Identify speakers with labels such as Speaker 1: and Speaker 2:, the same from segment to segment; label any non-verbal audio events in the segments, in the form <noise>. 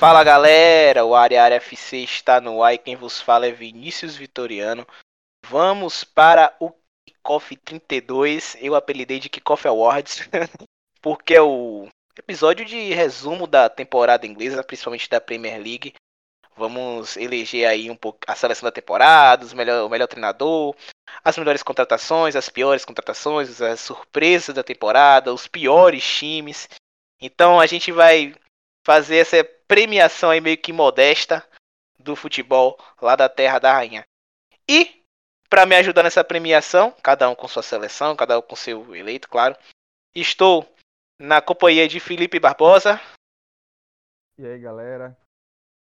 Speaker 1: Fala galera, o Área Área FC está no ar e quem vos fala é Vinícius Vitoriano. Vamos para o Kickoff 32, eu apelidei de Kickoff Awards, <laughs> porque é o episódio de resumo da temporada inglesa, principalmente da Premier League. Vamos eleger aí um pouco a seleção da temporada, o melhor, o melhor treinador, as melhores contratações, as piores contratações, as surpresas da temporada, os piores times. Então a gente vai fazer essa premiação aí meio que modesta do futebol lá da Terra da Rainha. E para me ajudar nessa premiação, cada um com sua seleção, cada um com seu eleito, claro, estou na companhia de Felipe Barbosa.
Speaker 2: E aí, galera?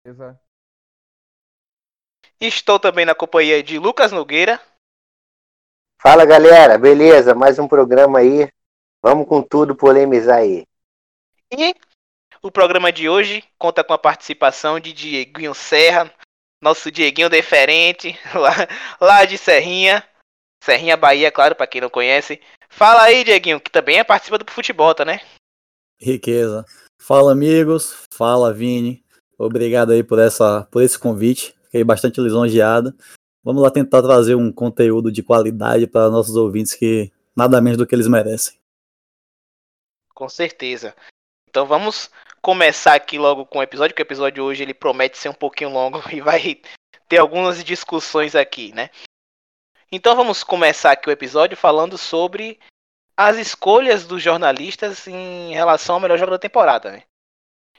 Speaker 2: Beleza?
Speaker 1: Estou também na companhia de Lucas Nogueira.
Speaker 3: Fala galera, beleza? Mais um programa aí. Vamos com tudo polemizar aí.
Speaker 1: E o programa de hoje conta com a participação de Dieguinho Serra, nosso Dieguinho deferente, <laughs> lá, lá de Serrinha. Serrinha Bahia, claro, para quem não conhece. Fala aí, Dieguinho, que também é participa do futebol, tá, né?
Speaker 4: Riqueza. Fala, amigos. Fala, Vini. Obrigado aí por, essa, por esse convite. Fiquei bastante lisonjeado. Vamos lá tentar trazer um conteúdo de qualidade para nossos ouvintes que nada menos do que eles merecem.
Speaker 1: Com certeza. Então vamos começar aqui logo com o episódio, que o episódio hoje ele promete ser um pouquinho longo <laughs> e vai ter algumas discussões aqui, né? Então vamos começar aqui o episódio falando sobre as escolhas dos jornalistas em relação ao melhor jogo da temporada, né?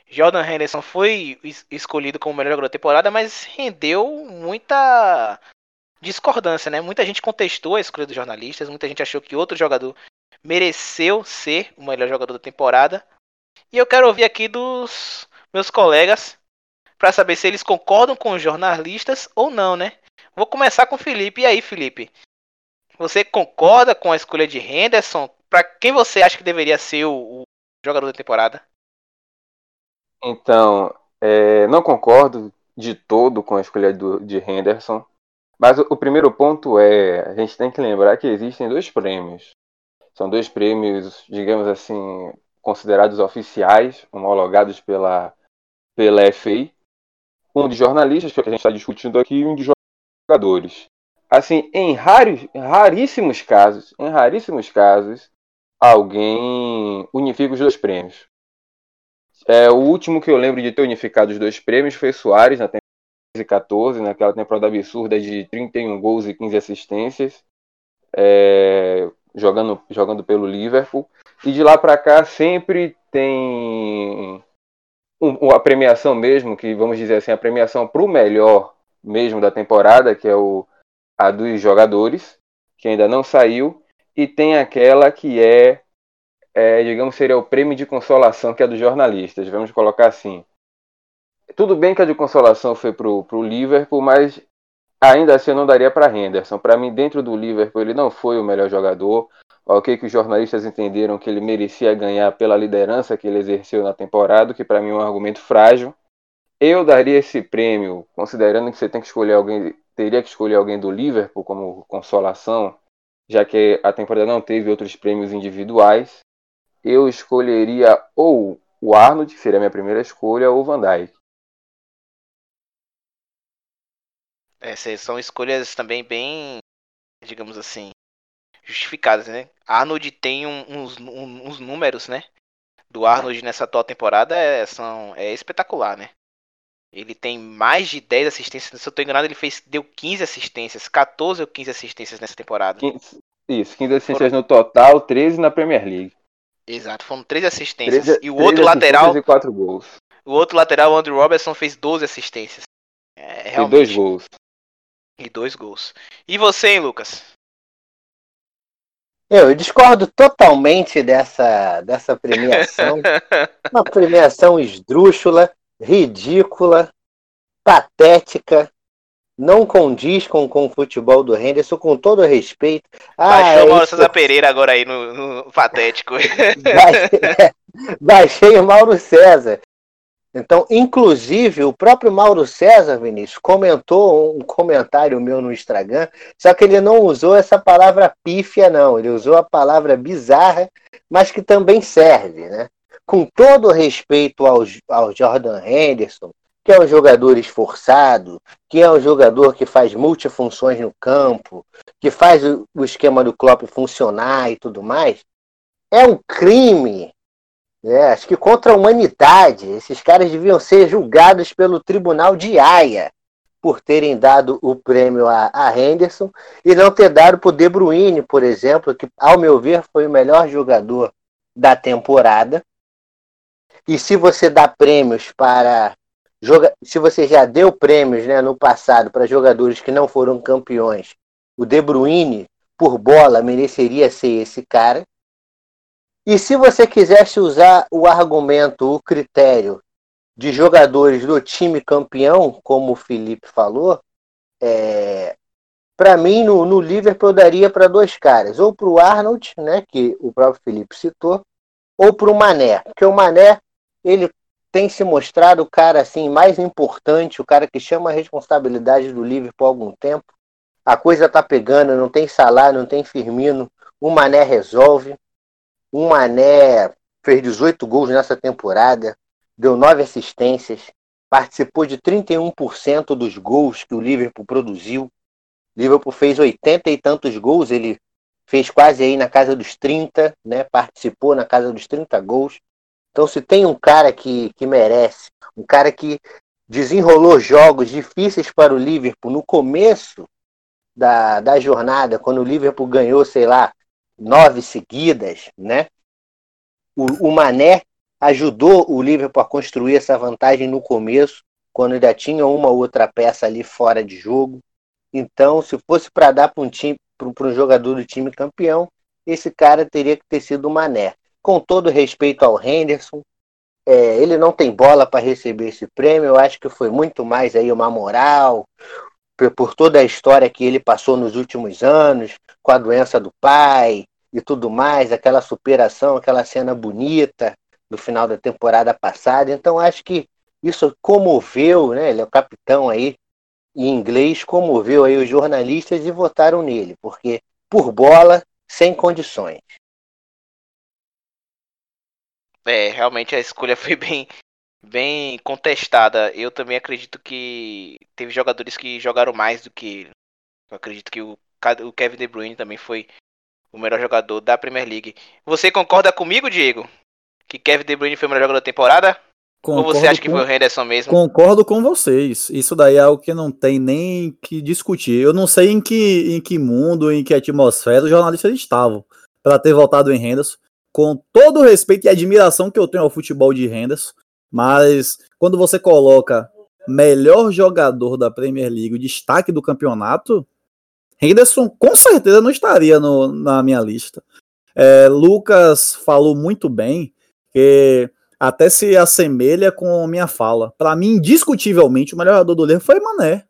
Speaker 1: Jordan Henderson foi escolhido como melhor jogador da temporada, mas rendeu muita discordância, né? Muita gente contestou a escolha dos jornalistas, muita gente achou que outro jogador mereceu ser o melhor jogador da temporada. E eu quero ouvir aqui dos meus colegas para saber se eles concordam com os jornalistas ou não, né? Vou começar com o Felipe. E aí, Felipe? Você concorda com a escolha de Henderson? Para quem você acha que deveria ser o, o jogador da temporada?
Speaker 2: Então, é, não concordo de todo com a escolha do, de Henderson. Mas o, o, primeiro ponto é, a gente tem que lembrar que existem dois prêmios. São dois prêmios, digamos assim, considerados oficiais, homologados pela, pela FA. Um de jornalistas, que a gente está discutindo aqui, e um de jogadores. Assim, em raros, raríssimos casos, em raríssimos casos, alguém unifica os dois prêmios. É, o último que eu lembro de ter unificado os dois prêmios foi Soares, na temporada 14, naquela temporada absurda de 31 gols e 15 assistências, é, jogando, jogando pelo Liverpool. E de lá para cá sempre tem um, a premiação mesmo, que vamos dizer assim, a premiação para o melhor mesmo da temporada, que é o, a dos jogadores, que ainda não saiu, e tem aquela que é é, digamos, seria o prêmio de consolação, que é dos jornalistas, vamos colocar assim. Tudo bem que a de consolação foi para o Liverpool, mas ainda assim eu não daria para Henderson. Para mim, dentro do Liverpool, ele não foi o melhor jogador. Ok, que os jornalistas entenderam que ele merecia ganhar pela liderança que ele exerceu na temporada, que para mim é um argumento frágil. Eu daria esse prêmio, considerando que você tem que escolher alguém, teria que escolher alguém do Liverpool como consolação, já que a temporada não teve outros prêmios individuais eu escolheria ou o Arnold, que seria a minha primeira escolha, ou o Van Dijk.
Speaker 1: É, são escolhas também bem, digamos assim, justificadas, né? Arnold tem um, uns, um, uns números, né? Do Arnold nessa atual temporada é, são, é espetacular, né? Ele tem mais de 10 assistências. Se eu tô enganado, ele fez, deu 15 assistências, 14 ou 15 assistências nessa temporada.
Speaker 2: 15, isso, 15 assistências Foram... no total, 13 na Premier League.
Speaker 1: Exato, foram três assistências. 13, e o outro lateral.
Speaker 2: E quatro gols.
Speaker 1: O outro lateral, o Andrew Robertson, fez 12 assistências.
Speaker 2: É, realmente... E dois gols.
Speaker 1: E dois gols. E você, hein, Lucas?
Speaker 3: Eu discordo totalmente dessa, dessa premiação. <laughs> Uma premiação esdrúxula, ridícula, patética, não condiz com, com o futebol do Henderson, com todo respeito.
Speaker 1: Ah, Baixou o Mauro César Pereira agora aí no, no Patético.
Speaker 3: Baixei, baixei o Mauro César. Então, inclusive, o próprio Mauro César, Vinícius, comentou um comentário meu no Instagram, só que ele não usou essa palavra pífia, não. Ele usou a palavra bizarra, mas que também serve, né? com todo respeito ao, ao Jordan Henderson, que é um jogador esforçado, que é um jogador que faz multifunções no campo, que faz o, o esquema do Klopp funcionar e tudo mais, é um crime, né? acho que contra a humanidade. Esses caras deviam ser julgados pelo tribunal de Haia por terem dado o prêmio a, a Henderson e não ter dado para o De Bruyne, por exemplo, que, ao meu ver, foi o melhor jogador da temporada. E se você dá prêmios para se você já deu prêmios né, no passado para jogadores que não foram campeões, o De Bruyne, por bola, mereceria ser esse cara. E se você quisesse usar o argumento, o critério de jogadores do time campeão, como o Felipe falou, é, para mim no, no, Liverpool eu daria para dois caras, ou para o Arnold, né, que o próprio Felipe citou, ou para o Mané, porque o Mané ele tem se mostrado o cara assim mais importante, o cara que chama a responsabilidade do Liverpool há algum tempo. A coisa tá pegando, não tem salário, não tem Firmino, o Mané resolve. O Mané fez 18 gols nessa temporada, deu 9 assistências, participou de 31% dos gols que o Liverpool produziu. O Liverpool fez 80 e tantos gols, ele fez quase aí na casa dos 30, né? Participou na casa dos 30 gols. Então, se tem um cara que, que merece, um cara que desenrolou jogos difíceis para o Liverpool no começo da, da jornada, quando o Liverpool ganhou, sei lá, nove seguidas, né? O, o Mané ajudou o Liverpool a construir essa vantagem no começo, quando ainda tinha uma ou outra peça ali fora de jogo. Então, se fosse para dar para um time, para um jogador do time campeão, esse cara teria que ter sido o Mané com todo respeito ao Henderson, é, ele não tem bola para receber esse prêmio. Eu acho que foi muito mais aí uma moral por, toda a história que ele passou nos últimos anos, com a doença do pai e tudo mais, aquela superação, aquela cena bonita do final da temporada passada. Então acho que isso comoveu, né? Ele é o capitão aí em inglês, comoveu aí os jornalistas e votaram nele, porque por bola sem condições.
Speaker 1: É, realmente a escolha foi bem, bem contestada. Eu também acredito que teve jogadores que jogaram mais do que ele. Eu acredito que o, o Kevin De Bruyne também foi o melhor jogador da Premier League. Você concorda comigo, Diego? Que Kevin De Bruyne foi o melhor jogador da temporada? Concordo Ou você acha que com... foi o Henderson mesmo?
Speaker 4: Concordo com vocês. Isso daí é algo que não tem nem que discutir. Eu não sei em que, em que mundo, em que atmosfera os jornalistas estavam para ter votado em Henderson com todo o respeito e admiração que eu tenho ao futebol de Henderson, mas quando você coloca melhor jogador da Premier League, o destaque do campeonato, Henderson com certeza não estaria no, na minha lista. É, Lucas falou muito bem, que até se assemelha com minha fala. Para mim, indiscutivelmente, o melhor jogador do Liverpool foi Mané.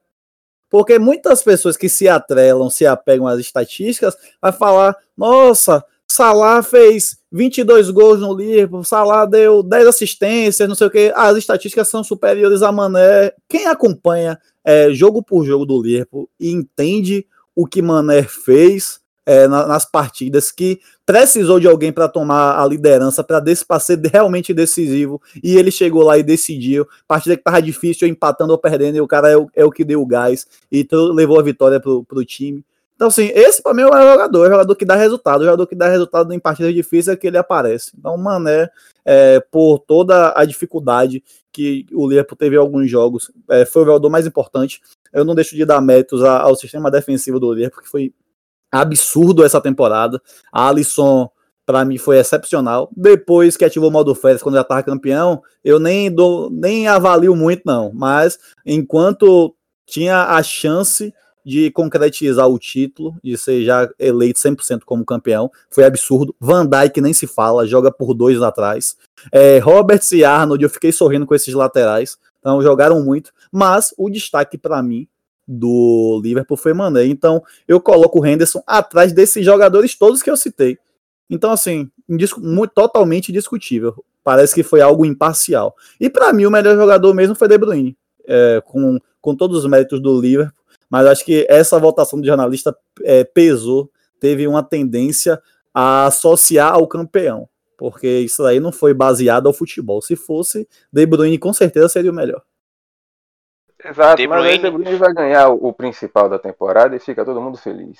Speaker 4: Porque muitas pessoas que se atrelam, se apegam às estatísticas, vai falar: nossa, Salah fez 22 gols no Liverpool, Salah deu 10 assistências, não sei o que. As estatísticas são superiores a Mané. Quem acompanha é, jogo por jogo do Liverpool e entende o que Mané fez é, nas partidas, que precisou de alguém para tomar a liderança, para ser realmente decisivo, e ele chegou lá e decidiu. Partida que tava difícil, empatando ou perdendo, e o cara é o, é o que deu o gás e levou a vitória pro, pro time. Então, assim, esse para mim é o jogador, é o jogador que dá resultado, o jogador que dá resultado em partidas difíceis é que ele aparece. Então, Mané, é, por toda a dificuldade que o Liverpool teve em alguns jogos, é, foi o jogador mais importante. Eu não deixo de dar méritos ao sistema defensivo do Liverpool, que foi absurdo essa temporada. A Alisson, para mim, foi excepcional. Depois que ativou o modo férias, quando já estava campeão, eu nem, dou, nem avalio muito, não. Mas, enquanto tinha a chance de concretizar o título, de ser já eleito 100% como campeão. Foi absurdo. Van Dijk nem se fala, joga por dois atrás. É, Roberts e Arnold, eu fiquei sorrindo com esses laterais. Então jogaram muito. Mas o destaque para mim do Liverpool foi Mané. Então eu coloco o Henderson atrás desses jogadores todos que eu citei. Então, assim, totalmente discutível. Parece que foi algo imparcial. E para mim, o melhor jogador mesmo foi De Bruyne. É, com, com todos os méritos do Liverpool mas acho que essa votação do jornalista é, pesou, teve uma tendência a associar ao campeão. Porque isso aí não foi baseado ao futebol. Se fosse, De Bruyne com certeza seria o melhor.
Speaker 2: Exato, De mas aí De Bruyne vai ganhar o principal da temporada e fica todo mundo feliz.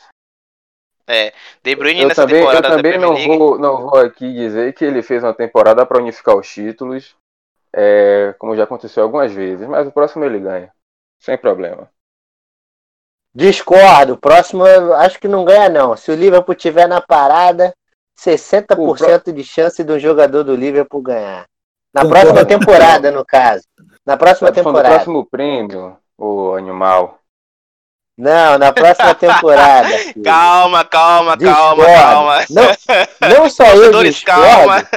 Speaker 1: É, De Bruyne
Speaker 2: eu
Speaker 1: nessa
Speaker 2: também,
Speaker 1: temporada
Speaker 2: Eu também não vou, não vou aqui dizer que ele fez uma temporada para unificar os títulos, é, como já aconteceu algumas vezes, mas o próximo ele ganha, sem problema.
Speaker 3: Discordo, próximo acho que não ganha não. Se o Liverpool tiver na parada, 60% pro... de chance do jogador do Liverpool ganhar. Na Concordo. próxima temporada, no caso. Na próxima tá temporada. No
Speaker 2: próximo prêmio, o animal.
Speaker 3: Não, na próxima <laughs> temporada.
Speaker 1: calma, calma, discordo. calma, calma.
Speaker 3: Não, não só eu discordo. Calma.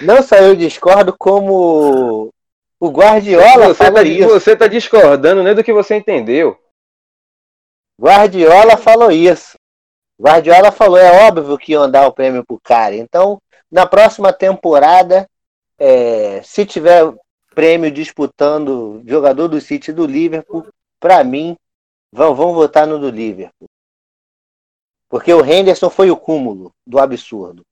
Speaker 3: Não só eu discordo, como o Guardiola
Speaker 2: você falou tá, isso. Você tá discordando nem do que você entendeu.
Speaker 3: Guardiola falou isso. Guardiola falou, é óbvio que iam dar o prêmio pro cara. Então, na próxima temporada, é, se tiver prêmio disputando jogador do City do Liverpool, para mim, vão, vão votar no do Liverpool. Porque o Henderson foi o cúmulo do absurdo.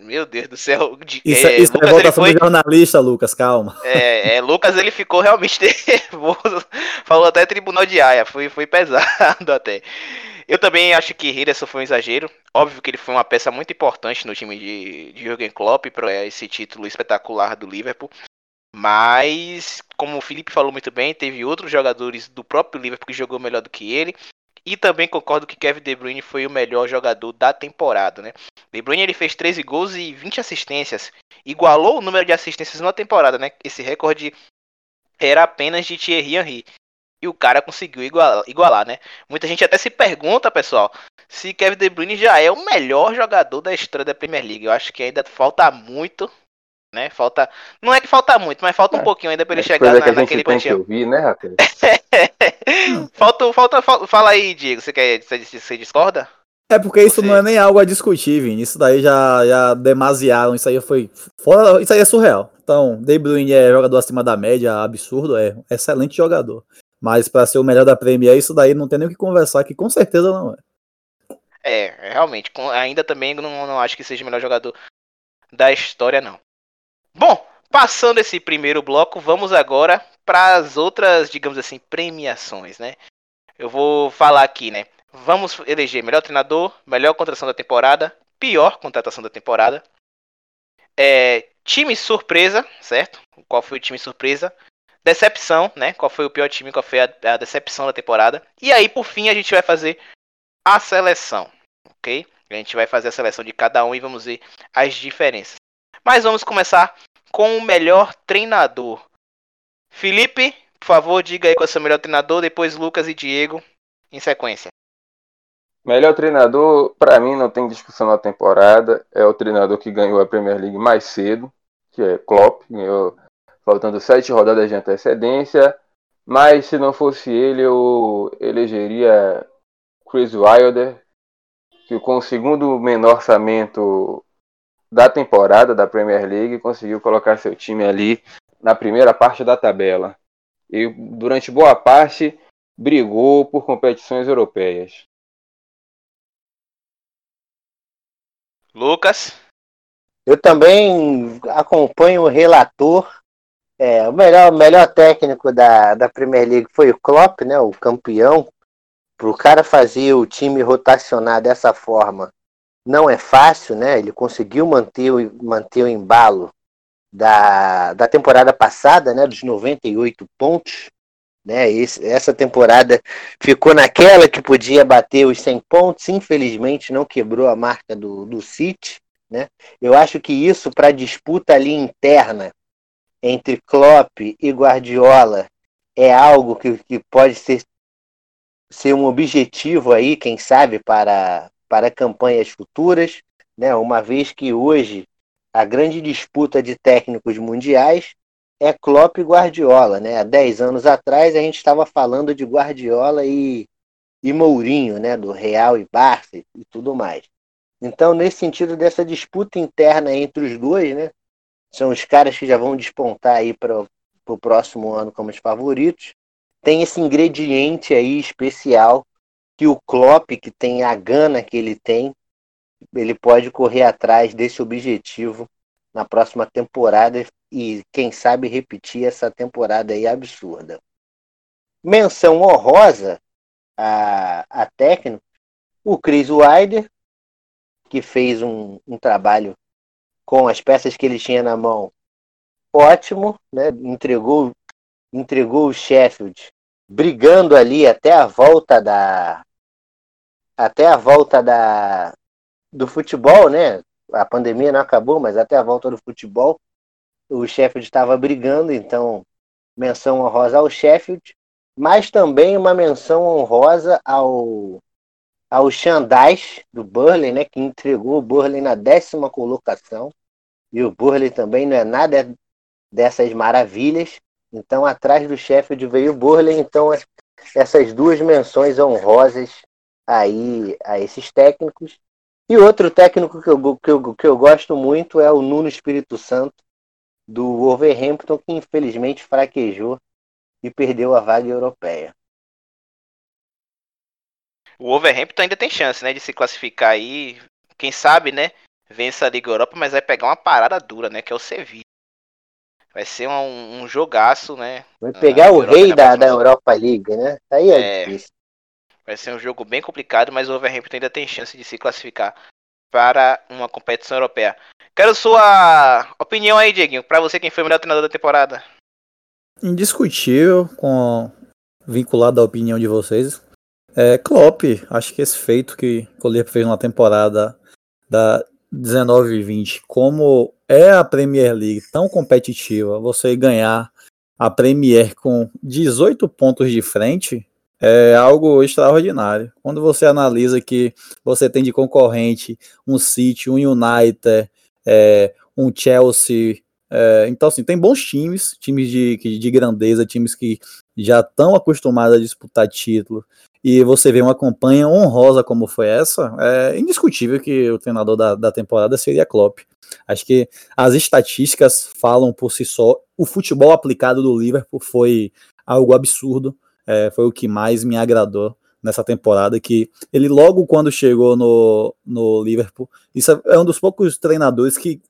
Speaker 1: Meu Deus do céu. <laughs> De,
Speaker 4: isso é, isso é Lucas, é votação foi... do jornalista, Lucas, calma.
Speaker 1: É, é, Lucas ele ficou realmente <laughs> nervoso. Falou até tribunal de Aia, foi, foi pesado <laughs> até. Eu também acho que Henderson foi um exagero. Óbvio que ele foi uma peça muito importante no time de, de Jürgen Klopp para esse título espetacular do Liverpool. Mas, como o Felipe falou muito bem, teve outros jogadores do próprio Liverpool que jogou melhor do que ele. E também concordo que Kevin De Bruyne foi o melhor jogador da temporada, né? De Bruyne ele fez 13 gols e 20 assistências. Igualou o número de assistências na temporada, né? Esse recorde era apenas de Thierry Henry. E o cara conseguiu igualar, igualar, né? Muita gente até se pergunta, pessoal, se Kevin De Bruyne já é o melhor jogador da história da Premier League. Eu acho que ainda falta muito, né? Falta, não é que falta muito, mas falta um é, pouquinho ainda para ele é chegar na, naquele
Speaker 2: cantinho. Ouvir, né, <laughs>
Speaker 1: falta, falta, falta, fala aí, Diego, você quer, você, você discorda?
Speaker 4: É porque isso você... não é nem algo a discutir, Vini. Isso daí já, já demasiaram. Isso aí foi. Fora, isso aí é surreal. Então, De Bruyne é jogador acima da média, absurdo, é excelente jogador. Mas para ser o melhor da Premier, isso daí não tem nem o que conversar, que com certeza não é.
Speaker 1: É, realmente. Ainda também não, não acho que seja o melhor jogador da história, não. Bom, passando esse primeiro bloco, vamos agora para as outras, digamos assim, premiações, né? Eu vou falar aqui, né? Vamos eleger melhor treinador, melhor contratação da temporada, pior contratação da temporada, é, time surpresa, certo? Qual foi o time surpresa? Decepção, né? Qual foi o pior time, qual foi a, a decepção da temporada. E aí, por fim, a gente vai fazer a seleção, ok? A gente vai fazer a seleção de cada um e vamos ver as diferenças. Mas vamos começar com o melhor treinador. Felipe, por favor, diga aí qual é o seu melhor treinador, depois Lucas e Diego em sequência.
Speaker 2: Melhor treinador, para mim, não tem discussão na temporada. É o treinador que ganhou a Premier League mais cedo, que é Klopp. Ganhou faltando sete rodadas de antecedência. Mas se não fosse ele, eu elegeria Chris Wilder, que com o segundo menor orçamento da temporada da Premier League conseguiu colocar seu time ali na primeira parte da tabela. E durante boa parte brigou por competições europeias.
Speaker 1: Lucas?
Speaker 3: Eu também acompanho o relator é, o melhor, melhor técnico da, da Premier League foi o Klopp, né, o campeão. Para o cara fazer o time rotacionar dessa forma não é fácil, né? Ele conseguiu manter, manter o embalo da, da temporada passada, né, dos 98 pontos. Né? Esse, essa temporada ficou naquela que podia bater os 100 pontos, infelizmente não quebrou a marca do, do City. Né? Eu acho que isso para disputa ali interna entre Klopp e Guardiola é algo que, que pode ser, ser um objetivo aí, quem sabe, para, para campanhas futuras, né? uma vez que hoje a grande disputa de técnicos mundiais é Klopp e Guardiola. Né? Há 10 anos atrás a gente estava falando de Guardiola e, e Mourinho, né? do Real e Barça e tudo mais. Então, nesse sentido dessa disputa interna entre os dois, né? são os caras que já vão despontar aí para o próximo ano como os favoritos. Tem esse ingrediente aí especial que o Klopp, que tem a gana que ele tem, ele pode correr atrás desse objetivo na próxima temporada e, quem sabe, repetir essa temporada aí absurda. Menção honrosa a, a técnico, o Chris Wilder, que fez um, um trabalho com as peças que ele tinha na mão ótimo, né? entregou, entregou o Sheffield brigando ali até a volta da até a volta da do futebol, né? A pandemia não acabou, mas até a volta do futebol o Sheffield estava brigando, então menção honrosa ao Sheffield, mas também uma menção honrosa ao ao Xandais do Burley, né, que entregou o Burley na décima colocação. E o Burley também não é nada dessas maravilhas. Então, atrás do Sheffield veio o Burley. Então, essas duas menções honrosas aí a esses técnicos. E outro técnico que eu, que eu, que eu gosto muito é o Nuno Espírito Santo, do Wolverhampton, que infelizmente fraquejou e perdeu a vaga europeia.
Speaker 1: O Wolverhampton ainda tem chance, né, de se classificar aí. Quem sabe, né, vença a Liga Europa, mas vai pegar uma parada dura, né, que é o Sevilla. Vai ser um, um jogaço, né?
Speaker 3: Vai pegar o rei da, da Europa League, né? Aí é, é difícil.
Speaker 1: Vai ser um jogo bem complicado, mas o Wolverhampton ainda tem chance de se classificar para uma competição europeia. Quero sua opinião aí, Dieguinho. Para você, quem foi o melhor treinador da temporada?
Speaker 4: Indiscutível, com vinculado à opinião de vocês. É, Klopp, acho que esse feito que o Liverpool fez na temporada da 19 e 20, como é a Premier League tão competitiva, você ganhar a Premier com 18 pontos de frente é algo extraordinário. Quando você analisa que você tem de concorrente um City, um United, é, um Chelsea, é, então assim, tem bons times, times de, de grandeza, times que já estão acostumados a disputar título, e você vê uma campanha honrosa como foi essa, é indiscutível que o treinador da, da temporada seria Klopp. Acho que as estatísticas falam por si só. O futebol aplicado do Liverpool foi algo absurdo. É, foi o que mais me agradou nessa temporada. Que ele, logo quando chegou no, no Liverpool, isso é um dos poucos treinadores que,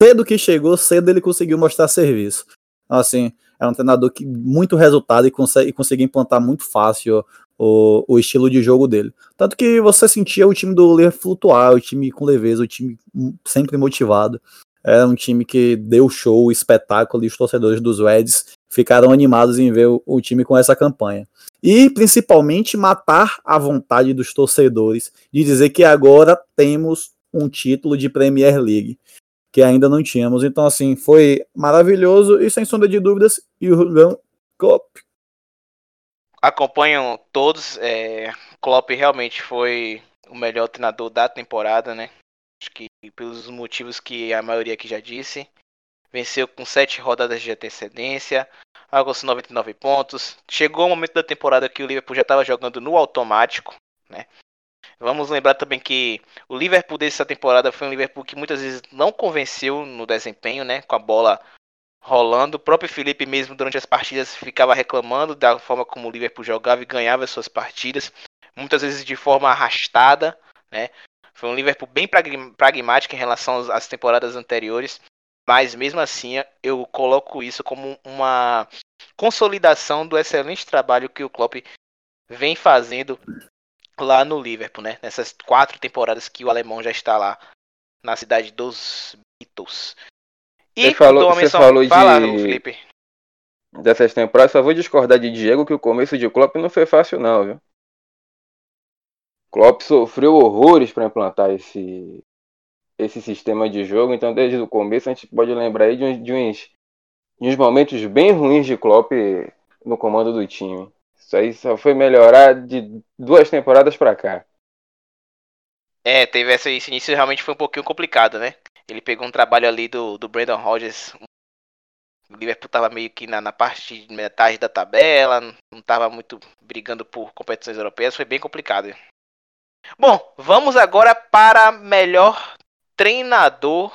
Speaker 4: cedo que chegou, cedo ele conseguiu mostrar serviço. Então, assim, é um treinador que muito resultado e consegue, consegue implantar muito fácil o, o estilo de jogo dele. Tanto que você sentia o time do Liverpool flutuar, o time com leveza, o time sempre motivado. Era um time que deu show, espetáculo, e os torcedores dos Reds ficaram animados em ver o, o time com essa campanha. E principalmente matar a vontade dos torcedores de dizer que agora temos um título de Premier League que ainda não tínhamos. Então, assim, foi maravilhoso e sem sombra de dúvidas, o Jurgen Klopp
Speaker 1: acompanham todos. É, Klopp realmente foi o melhor treinador da temporada, né? Acho que pelos motivos que a maioria aqui já disse. Venceu com sete rodadas de antecedência, alcançou 99 pontos. Chegou o momento da temporada que o Liverpool já estava jogando no automático, né? Vamos lembrar também que o Liverpool dessa temporada foi um Liverpool que muitas vezes não convenceu no desempenho, né? Com a bola rolando. O próprio Felipe mesmo durante as partidas ficava reclamando da forma como o Liverpool jogava e ganhava suas partidas, muitas vezes de forma arrastada, né? Foi um Liverpool bem pragmático em relação às temporadas anteriores, mas mesmo assim eu coloco isso como uma consolidação do excelente trabalho que o Klopp vem fazendo lá no Liverpool, né? Nessas quatro temporadas que o alemão já está lá na cidade dos Beatles.
Speaker 2: E você falou, você falou de Fala, Felipe. dessas temporadas, só vou discordar de Diego que o começo de Klopp não foi fácil não, viu? Klopp sofreu horrores para implantar esse esse sistema de jogo, então desde o começo a gente pode lembrar aí de uns, de uns, de uns momentos bem ruins de Klopp no comando do time. Isso aí só foi melhorar de duas temporadas para cá.
Speaker 1: É, teve esse início realmente foi um pouquinho complicado, né? Ele pegou um trabalho ali do, do Brandon Rodgers. O Liverpool estava meio que na, na, parte de metade da tabela, não estava muito brigando por competições europeias, foi bem complicado. Bom, vamos agora para melhor treinador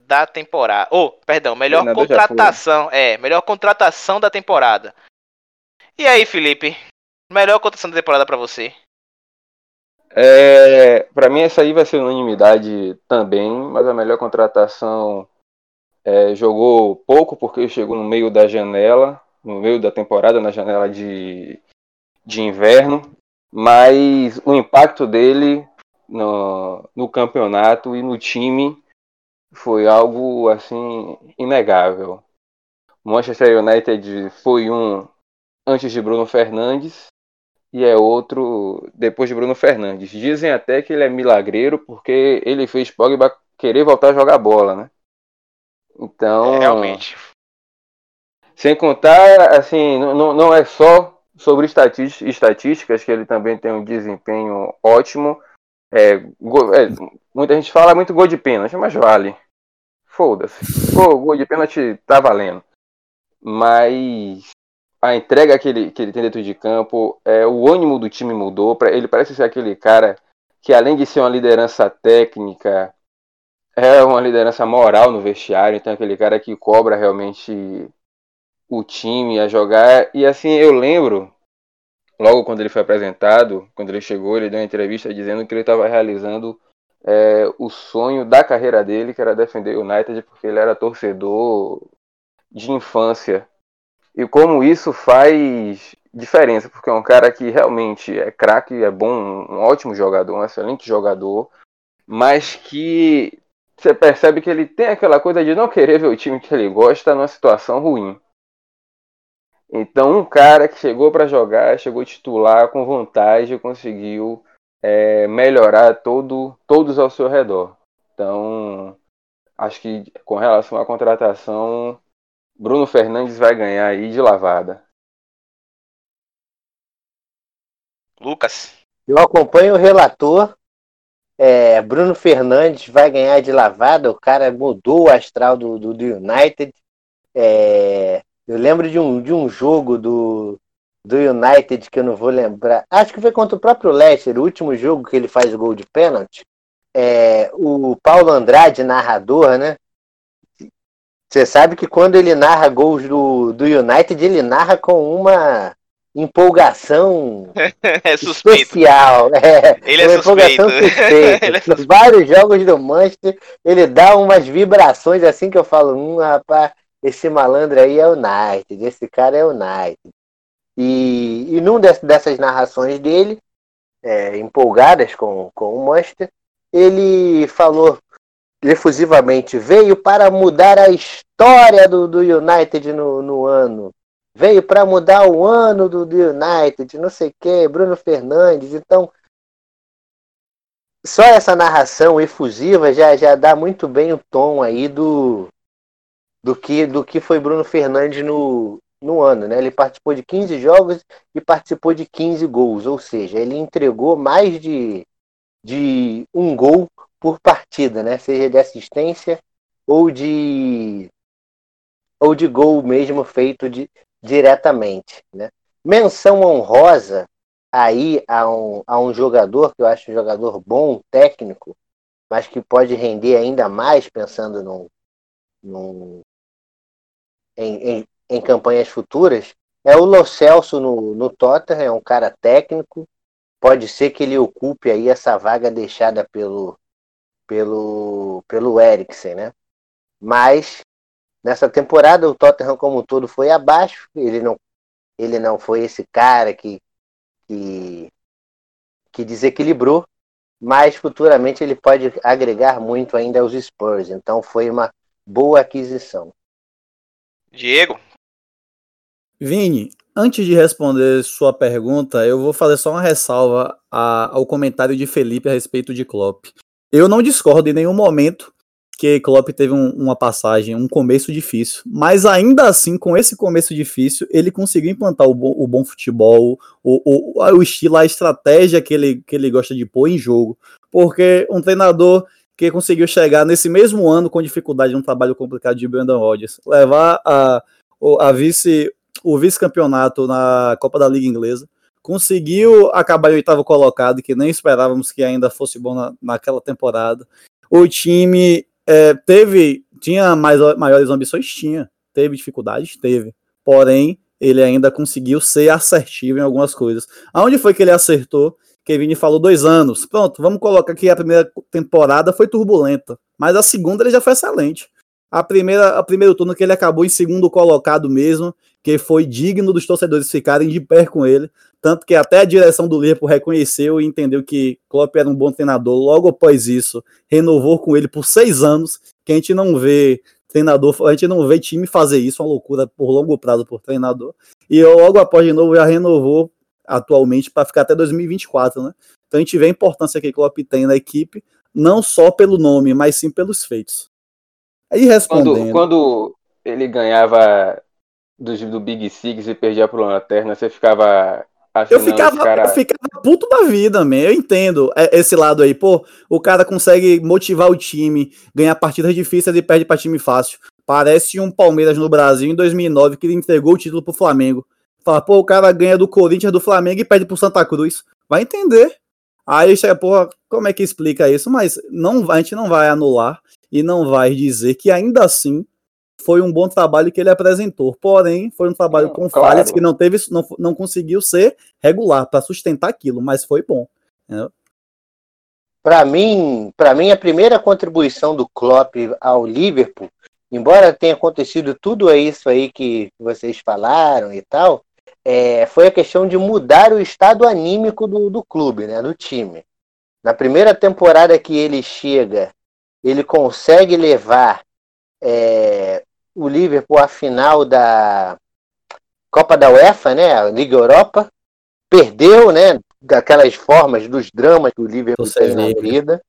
Speaker 1: da temporada. Ou, oh, perdão, melhor treinador contratação. É, melhor contratação da temporada. E aí, Felipe? Melhor contratação da temporada para você?
Speaker 2: É, para mim essa aí vai ser unanimidade também, mas a melhor contratação é, jogou pouco porque chegou no meio da janela, no meio da temporada, na janela de, de inverno, mas o impacto dele no, no campeonato e no time foi algo assim inegável. Manchester United foi um antes de Bruno Fernandes e é outro depois de Bruno Fernandes. Dizem até que ele é milagreiro porque ele fez Pogba querer voltar a jogar bola, né? Então,
Speaker 1: É, realmente.
Speaker 2: sem contar, assim, não, não é só sobre estatísticas que ele também tem um desempenho ótimo. É, go- é, muita gente fala muito gol de pênalti, mas vale. Foda-se. Gol, gol de pênalti tá valendo. Mas a entrega que ele, que ele tem dentro de campo, é, o ânimo do time mudou. Pra, ele parece ser aquele cara que, além de ser uma liderança técnica, é uma liderança moral no vestiário. Então, é aquele cara que cobra realmente o time a jogar. E assim, eu lembro, logo quando ele foi apresentado, quando ele chegou, ele deu uma entrevista dizendo que ele estava realizando é, o sonho da carreira dele, que era defender o United, porque ele era torcedor de infância. E como isso faz diferença, porque é um cara que realmente é craque, é bom, um ótimo jogador, um excelente jogador, mas que você percebe que ele tem aquela coisa de não querer ver o time que ele gosta numa situação ruim. Então, um cara que chegou para jogar, chegou titular com vontade, conseguiu é, melhorar todo, todos ao seu redor. Então, acho que com relação à contratação, Bruno Fernandes vai ganhar aí de lavada.
Speaker 1: Lucas.
Speaker 3: Eu acompanho o relator. É, Bruno Fernandes vai ganhar de lavada. O cara mudou o astral do, do, do United. É, eu lembro de um, de um jogo do, do United que eu não vou lembrar. Acho que foi contra o próprio Leicester, o último jogo que ele faz o gol de pênalti. É, o Paulo Andrade, narrador, né? Você sabe que quando ele narra gols do, do United, ele narra com uma empolgação <laughs>
Speaker 1: É
Speaker 3: especial. É,
Speaker 1: Ele é
Speaker 3: uma empolgação
Speaker 1: suspeito. <laughs>
Speaker 3: suspeita.
Speaker 1: Ele é
Speaker 3: Em vários jogos do Manchester, ele dá umas vibrações assim que eu falo, hum, rapaz, esse malandro aí é o United, esse cara é o United. E, e num des- dessas narrações dele, é, empolgadas com, com o Manchester, ele falou efusivamente, veio para mudar a história do, do United no, no ano. Veio para mudar o ano do, do United, não sei o que, Bruno Fernandes. Então, só essa narração efusiva já, já dá muito bem o tom aí do, do, que, do que foi Bruno Fernandes no, no ano. Né? Ele participou de 15 jogos e participou de 15 gols, ou seja, ele entregou mais de, de um gol por partida, né? seja de assistência ou de, ou de gol mesmo feito de, diretamente. Né? Menção honrosa aí a um, a um jogador que eu acho um jogador bom, técnico, mas que pode render ainda mais pensando num, num, em, em, em campanhas futuras, é o Lo Celso no, no Tottenham, é um cara técnico, pode ser que ele ocupe aí essa vaga deixada pelo pelo pelo Eriksen, né? Mas nessa temporada o Tottenham como um todo foi abaixo, ele não ele não foi esse cara que que, que desequilibrou, mas futuramente ele pode agregar muito ainda aos Spurs. Então foi uma boa aquisição.
Speaker 1: Diego.
Speaker 4: Vini, antes de responder sua pergunta, eu vou fazer só uma ressalva a, ao comentário de Felipe a respeito de Klopp. Eu não discordo em nenhum momento que Klopp teve um, uma passagem, um começo difícil, mas ainda assim, com esse começo difícil, ele conseguiu implantar o bom, o bom futebol, o, o, o, estilo, a estratégia que ele, que ele gosta de pôr em jogo, porque um treinador que conseguiu chegar nesse mesmo ano com dificuldade num trabalho complicado de Brandon Rodgers, levar a, a vice, o vice-campeonato na Copa da Liga Inglesa, conseguiu acabar em oitavo colocado, que nem esperávamos que ainda fosse bom na, naquela temporada. O time é, teve, tinha mais, maiores ambições? Tinha. Teve dificuldades? Teve. Porém, ele ainda conseguiu ser assertivo em algumas coisas. Aonde foi que ele acertou? Kevin falou dois anos. Pronto, vamos colocar aqui a primeira temporada foi turbulenta, mas a segunda ele já foi excelente. A primeira, a primeiro turno que ele acabou em segundo colocado mesmo, que foi digno dos torcedores ficarem de pé com ele, tanto que até a direção do Liverpool reconheceu e entendeu que Klopp era um bom treinador. Logo após isso, renovou com ele por seis anos, que a gente não vê treinador, a gente não vê time fazer isso, uma loucura por longo prazo por treinador. E logo após de novo já renovou atualmente para ficar até 2024, né? Então a gente vê a importância que o Klopp tem na equipe, não só pelo nome, mas sim pelos feitos. Aí respondendo.
Speaker 2: Quando, quando ele ganhava do, do Big Six e perdia pro Lanterna, você ficava
Speaker 4: eu ficava, cara... eu ficava puto da vida, man. Eu entendo é, esse lado aí. Pô, o cara consegue motivar o time, ganhar partidas difíceis e perde para time fácil. Parece um Palmeiras no Brasil em 2009 que ele entregou o título pro Flamengo. Fala, pô, o cara ganha do Corinthians, do Flamengo e perde pro Santa Cruz. Vai entender. Aí chega, porra, como é que explica isso? Mas não, a gente não vai anular e não vai dizer que ainda assim foi um bom trabalho que ele apresentou. Porém, foi um trabalho com claro. falhas que não teve, não, não conseguiu ser regular para sustentar aquilo, mas foi bom.
Speaker 3: Para mim, para mim a primeira contribuição do Klopp ao Liverpool, embora tenha acontecido tudo isso aí que vocês falaram e tal, é, foi a questão de mudar o estado anímico do, do clube, né, do time. Na primeira temporada que ele chega, ele consegue levar é, o Liverpool à final da Copa da UEFA, né, a Liga Europa, perdeu, né, daquelas formas, dos dramas que o Liverpool do tem Sevilha. na vida,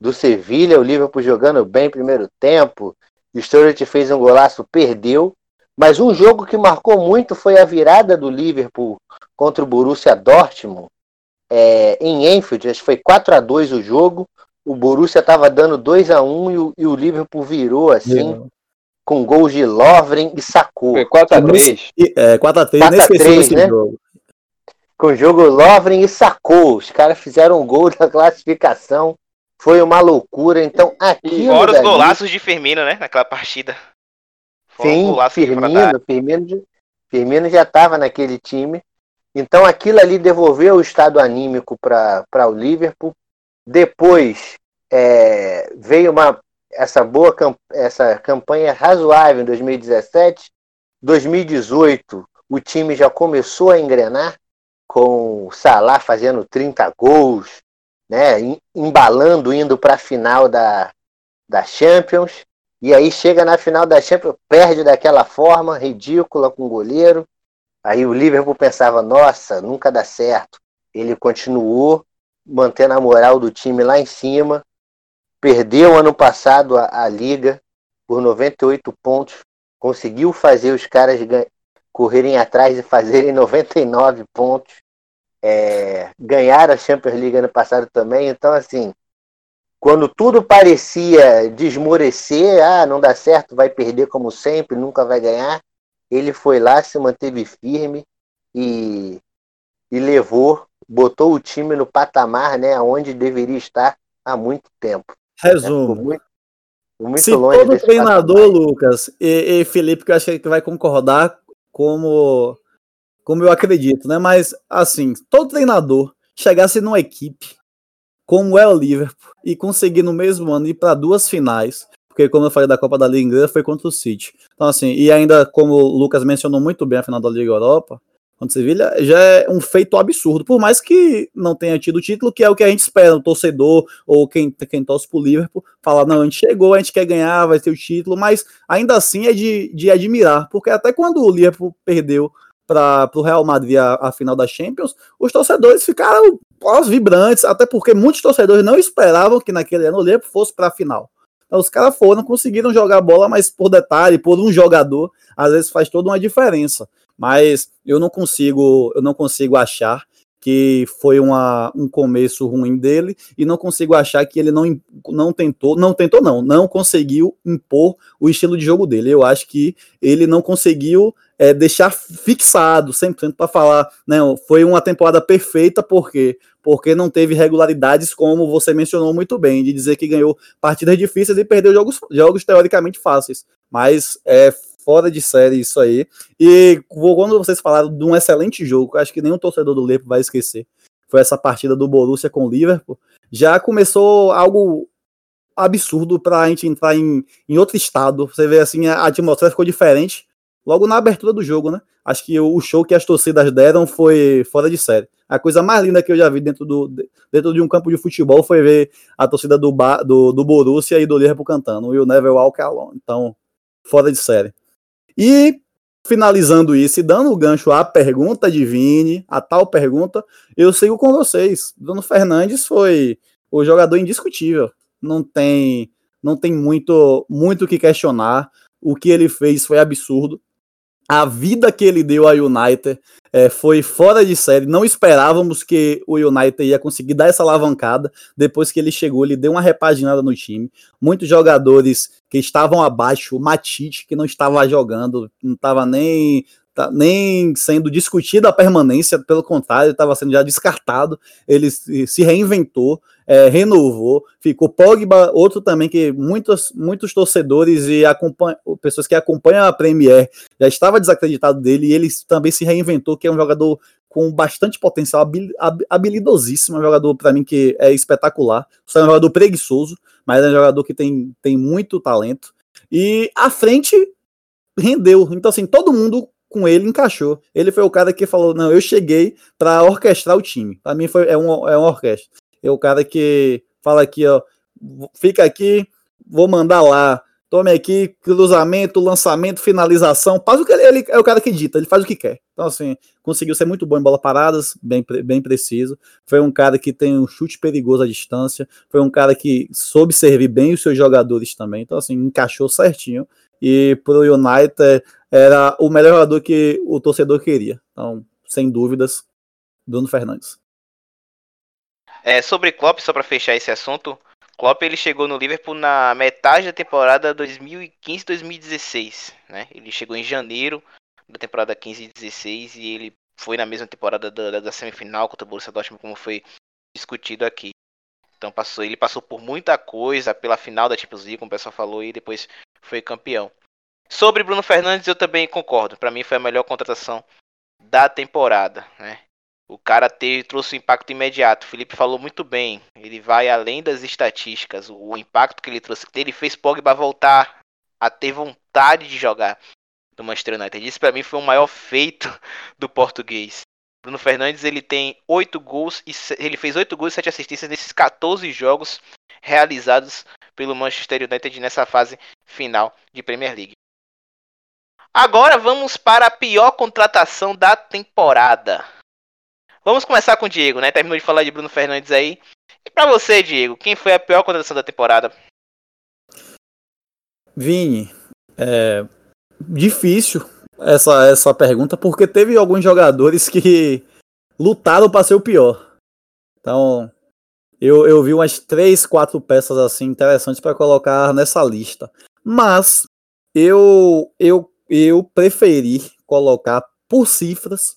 Speaker 3: do Sevilha, o Liverpool jogando bem primeiro tempo, Sturridge fez um golaço, perdeu, mas um jogo que marcou muito foi a virada do Liverpool contra o Borussia Dortmund é, em Enfield. Acho que foi 4 a 2 o jogo. O Borussia estava dando 2 a 1 e o, e o Liverpool virou assim. Com gols de Lovren e Sacou. Foi
Speaker 2: 4x3.
Speaker 4: É, 4x3, nem esqueci esse né? jogo.
Speaker 3: Com o jogo Lovren e Sacou. Os caras fizeram um gol <laughs> da classificação. Foi uma loucura. Então, aqui.
Speaker 1: Fora os golaços de Firmino, né? Naquela partida.
Speaker 3: Sim, Firmino, Firmino, Firmino já estava naquele time. Então aquilo ali devolveu o estado anímico para o Liverpool. Depois é, veio uma, essa boa essa campanha razoável em 2017. 2018 o time já começou a engrenar com o Salah fazendo 30 gols, né, embalando indo para a final da, da Champions. E aí chega na final da Champions, perde daquela forma, ridícula com o goleiro. Aí o Liverpool pensava, nossa, nunca dá certo. Ele continuou mantendo a moral do time lá em cima. Perdeu ano passado a, a liga por 98 pontos. Conseguiu fazer os caras correrem atrás e fazerem <laughs> 99 pontos. É, ganhar a Champions League ano passado também. Então, assim, quando tudo parecia desmorecer, ah, não dá certo, vai perder como sempre, nunca vai ganhar, ele foi lá, se manteve firme e, e levou, botou o time no patamar, né, onde deveria estar há muito tempo.
Speaker 4: Resumo. Né? Muito, muito se todo treinador, patamar. Lucas, e, e Felipe, que eu acho que vai concordar como, como eu acredito, né? Mas assim, todo treinador chegasse numa equipe como é o Liverpool, e conseguir no mesmo ano ir para duas finais, porque como eu falei da Copa da Liga Inglesa foi contra o City. Então assim, e ainda como o Lucas mencionou muito bem a final da Liga Europa, contra o Sevilha, já é um feito absurdo, por mais que não tenha tido o título, que é o que a gente espera, o torcedor ou quem, quem torce pro Liverpool, falar, não, a gente chegou, a gente quer ganhar, vai ter o título, mas ainda assim é de, de admirar, porque até quando o Liverpool perdeu para o Real Madrid a, a, final da Champions, os torcedores ficaram pós vibrantes, até porque muitos torcedores não esperavam que naquele ano o Liverpool fosse para a final. Então, os caras foram, conseguiram jogar bola, mas por detalhe, por um jogador, às vezes faz toda uma diferença. Mas eu não consigo, eu não consigo achar que foi uma, um começo ruim dele e não consigo achar que ele não, não tentou, não tentou não, não conseguiu impor o estilo de jogo dele. Eu acho que ele não conseguiu é, deixar fixado 100% para falar, né, foi uma temporada perfeita, por quê? Porque não teve regularidades, como você mencionou muito bem, de dizer que ganhou partidas difíceis e perdeu jogos, jogos teoricamente fáceis. Mas é fora de série isso aí. E quando vocês falaram de um excelente jogo, acho que nenhum torcedor do Lepo vai esquecer. foi essa partida do Borussia com o Liverpool, já começou algo absurdo para a gente entrar em, em outro estado. Você vê assim, a atmosfera ficou diferente logo na abertura do jogo, né? Acho que o show que as torcidas deram foi fora de série. A coisa mais linda que eu já vi dentro, do, dentro de um campo de futebol foi ver a torcida do, do, do Borussia e do Liverpool cantando, e o Never Walk. Então, fora de série. E finalizando isso e dando o gancho à pergunta de Vini, a tal pergunta, eu sigo com vocês. Bruno Fernandes foi o jogador indiscutível. Não tem, não tem muito muito o que questionar. O que ele fez foi absurdo a vida que ele deu ao United é, foi fora de série. Não esperávamos que o United ia conseguir dar essa alavancada. Depois que ele chegou, ele deu uma repaginada no time. Muitos jogadores que estavam abaixo, o Matite, que não estava jogando, não estava nem tá, nem sendo discutida a permanência, pelo contrário, estava sendo já descartado. Ele se reinventou, é, renovou, ficou Pogba, outro também que muitos, muitos torcedores e pessoas que acompanham a Premier já estava desacreditado dele e ele também se reinventou, que é um jogador com bastante potencial, habilidosíssimo, um jogador para mim que é espetacular. Só é um jogador preguiçoso, mas é um jogador que tem, tem muito talento. E à frente rendeu. Então, assim, todo mundo com ele encaixou. Ele foi o cara que falou: não, eu cheguei para orquestrar o time. Para mim foi é um, é uma orquestra. É o cara que fala aqui, ó, fica aqui, vou mandar lá. Tome aqui, cruzamento, lançamento, finalização. Faz o que ele, ele, é o cara que dita, ele faz o que quer. Então, assim, conseguiu ser muito bom em bola paradas, bem, bem preciso. Foi um cara que tem um chute perigoso à distância. Foi um cara que soube servir bem os seus jogadores também. Então, assim, encaixou certinho. E pro United era o melhor jogador que o torcedor queria. Então, sem dúvidas, Bruno Fernandes.
Speaker 1: É, sobre Klopp, só para fechar esse assunto, Klopp ele chegou no Liverpool na metade da temporada 2015-2016, né? Ele chegou em janeiro da temporada 15 e 16 e ele foi na mesma temporada da, da semifinal contra o Borussia Dortmund como foi discutido aqui. Então passou, ele passou por muita coisa pela final da Champions League, como o pessoal falou, e depois foi campeão. Sobre Bruno Fernandes, eu também concordo. Para mim foi a melhor contratação da temporada, né? O cara teve, trouxe um impacto imediato. O Felipe falou muito bem. Ele vai além das estatísticas. O impacto que ele trouxe. Ele fez Pogba voltar a ter vontade de jogar no Manchester United. Isso para mim foi o maior feito <laughs> do português. Bruno Fernandes ele tem oito gols e ele fez oito gols e sete assistências nesses 14 jogos realizados pelo Manchester United nessa fase final de Premier League. Agora vamos para a pior contratação da temporada. Vamos começar com o Diego, né? Terminou de falar de Bruno Fernandes aí. E para você, Diego, quem foi a pior contratação da temporada?
Speaker 4: Vini, é difícil essa, essa pergunta, porque teve alguns jogadores que lutaram para ser o pior. Então, eu, eu vi umas três, quatro peças assim interessantes para colocar nessa lista. Mas eu, eu eu preferi colocar por cifras,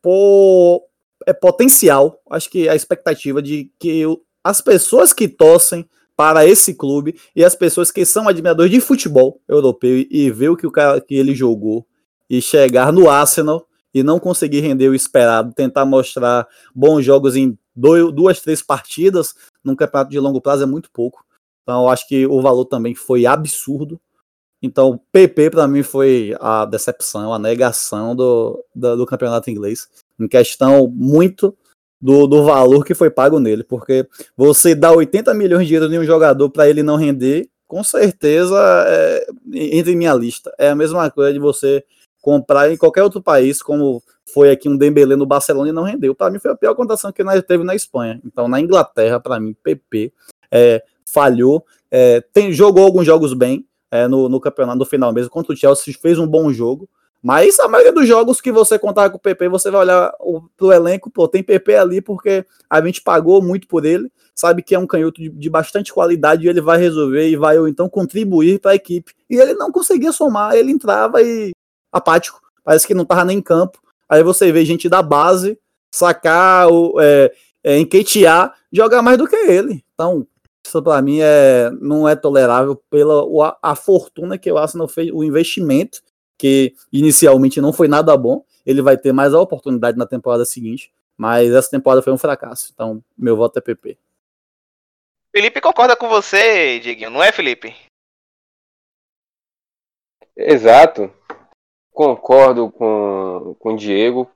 Speaker 4: por é, potencial, acho que a expectativa de que eu, as pessoas que torcem para esse clube e as pessoas que são admiradores de futebol europeu e, e ver o que o cara que ele jogou e chegar no Arsenal e não conseguir render o esperado, tentar mostrar bons jogos em dois, duas, três partidas num campeonato de longo prazo é muito pouco. Então, acho que o valor também foi absurdo. Então, o PP para mim foi a decepção, a negação do, do, do, campeonato inglês, em questão muito do, do valor que foi pago nele, porque você dá 80 milhões de euros em um jogador para ele não render, com certeza é, entra em minha lista. É a mesma coisa de você comprar em qualquer outro país, como foi aqui um Dembélé no Barcelona e não rendeu. Para mim foi a pior contratação que nós teve na Espanha. Então, na Inglaterra, para mim, PP é, falhou. É, tem, jogou alguns jogos bem, é, no, no campeonato no final mesmo, contra o Chelsea, fez um bom jogo. Mas a maioria dos jogos que você contar com o PP, você vai olhar o, pro elenco, pô, tem PP ali porque a gente pagou muito por ele, sabe que é um canhoto de, de bastante qualidade e ele vai resolver e vai ou então contribuir para a equipe. E ele não conseguia somar, ele entrava e apático, parece que não tava nem em campo. Aí você vê gente da base sacar, é, é, enquetear, jogar mais do que ele. Então, isso para mim é, não é tolerável pela a, a fortuna que o Arsenal fez, o investimento, que inicialmente não foi nada bom. Ele vai ter mais a oportunidade na temporada seguinte, Mas essa temporada foi um fracasso. Então, meu voto é PP.
Speaker 1: Felipe concorda com você, Dieguinho, não é, Felipe?
Speaker 2: Exato. Concordo com, com o Diego.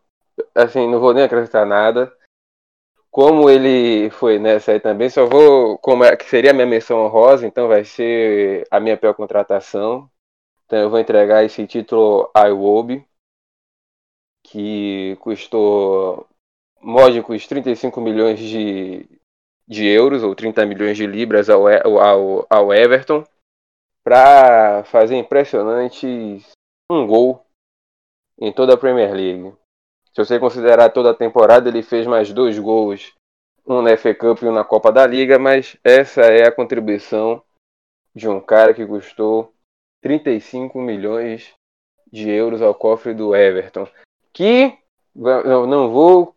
Speaker 2: Assim, não vou nem acrescentar nada. Como ele foi nessa aí também, só vou. Como é, que seria a minha menção honrosa, então vai ser a minha pior contratação. Então eu vou entregar esse título a Iwobi, que custou módicos 35 milhões de, de euros, ou 30 milhões de libras ao, ao, ao Everton, para fazer impressionantes um gol em toda a Premier League. Se você considerar toda a temporada, ele fez mais dois gols, um na FA Cup e um na Copa da Liga, mas essa é a contribuição de um cara que custou 35 milhões de euros ao cofre do Everton. Que eu não vou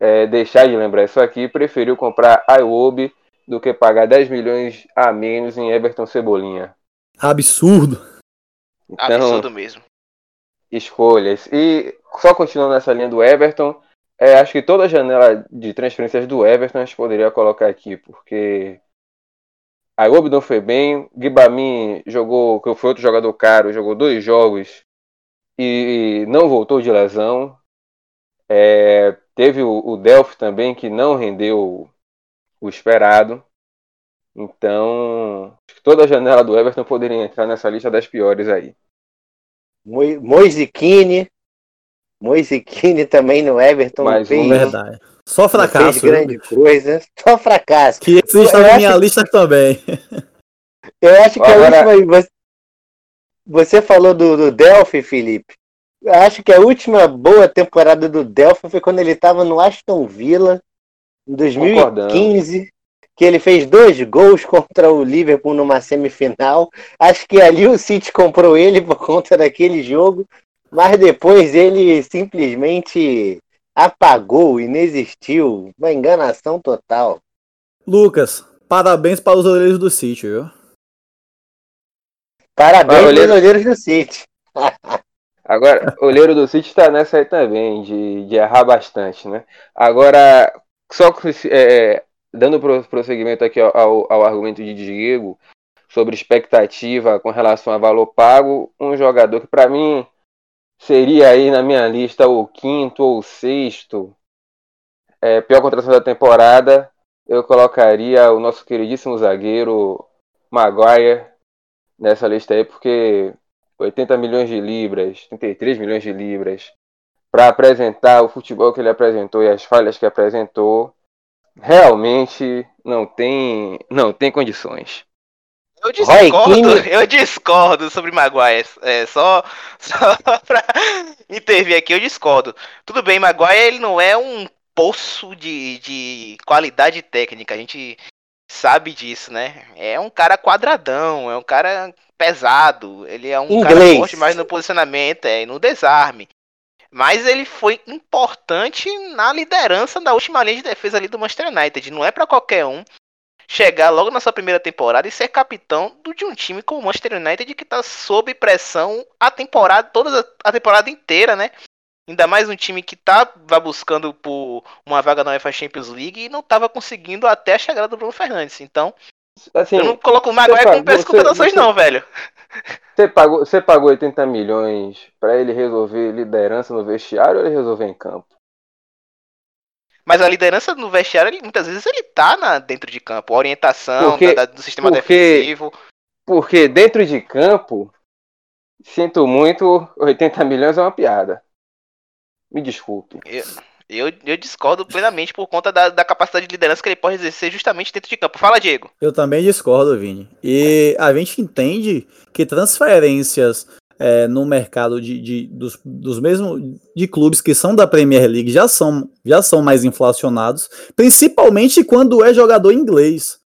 Speaker 2: é, deixar de lembrar isso aqui, preferiu comprar Iwobi do que pagar 10 milhões a menos em Everton Cebolinha.
Speaker 4: Absurdo.
Speaker 1: Então, Absurdo mesmo.
Speaker 2: Escolhas. E só continuando nessa linha do Everton, é, acho que toda a janela de transferências do Everton a gente poderia colocar aqui, porque a não foi bem, Guibamin jogou, que foi outro jogador caro, jogou dois jogos e não voltou de lesão. É, Teve o, o Delphi também, que não rendeu o esperado. Então, toda a janela do Everton poderia entrar nessa lista das piores aí.
Speaker 3: Moisiquini. Moisiquini também no Everton.
Speaker 4: Mais fez, verdade. Só fracasso.
Speaker 3: Fez grande coisa. Só fracasso.
Speaker 4: Que esse está na minha lista também.
Speaker 3: Eu acho que Agora... a última. Você falou do, do Delphi, Felipe acho que a última boa temporada do Delphi foi quando ele estava no Aston Villa, em 2015, que ele fez dois gols contra o Liverpool numa semifinal. Acho que ali o City comprou ele por conta daquele jogo, mas depois ele simplesmente apagou, inexistiu. Uma enganação total.
Speaker 4: Lucas, parabéns para os olheiros do City, viu?
Speaker 3: Parabéns para os olheiros do City. <laughs>
Speaker 2: Agora, o olheiro do City está nessa aí também, de, de errar bastante, né? Agora, só é, dando prosseguimento aqui ao, ao argumento de Diego sobre expectativa com relação a valor pago, um jogador que para mim seria aí na minha lista o quinto ou sexto é, pior contratação da temporada, eu colocaria o nosso queridíssimo zagueiro Maguire nessa lista aí, porque 80 milhões de libras, 33 milhões de libras, para apresentar o futebol que ele apresentou e as falhas que apresentou, realmente não tem, não tem condições.
Speaker 1: Eu discordo, eu discordo sobre Maguire. É, só, <laughs> só pra intervir aqui, eu discordo. Tudo bem, Maguire ele não é um poço de, de qualidade técnica. A gente sabe disso, né? É um cara quadradão, é um cara pesado, ele é um Inglês. cara forte mais no posicionamento, é, no desarme. Mas ele foi importante na liderança da última linha de defesa ali do Manchester United. Não é para qualquer um chegar logo na sua primeira temporada e ser capitão de um time como o Manchester United que está sob pressão a temporada toda a temporada inteira, né? Ainda mais um time que estava buscando por uma vaga na UEFA Champions League e não estava conseguindo até a chegada do Bruno Fernandes. Então, Assim, eu não coloco o Maguire como peças não, velho.
Speaker 2: Você pagou, você pagou 80 milhões para ele resolver liderança no vestiário ou ele resolver em campo?
Speaker 1: Mas a liderança no vestiário, ele, muitas vezes ele tá na, dentro de campo. A orientação porque, da, do sistema porque, defensivo.
Speaker 2: Porque dentro de campo, sinto muito, 80 milhões é uma piada. Me desculpe.
Speaker 1: Eu... Eu, eu discordo plenamente por conta da, da capacidade de liderança que ele pode exercer justamente dentro de campo. Fala, Diego.
Speaker 4: Eu também discordo, Vini. E a gente entende que transferências é, no mercado de, de, dos, dos mesmos de clubes que são da Premier League já são, já são mais inflacionados, principalmente quando é jogador inglês.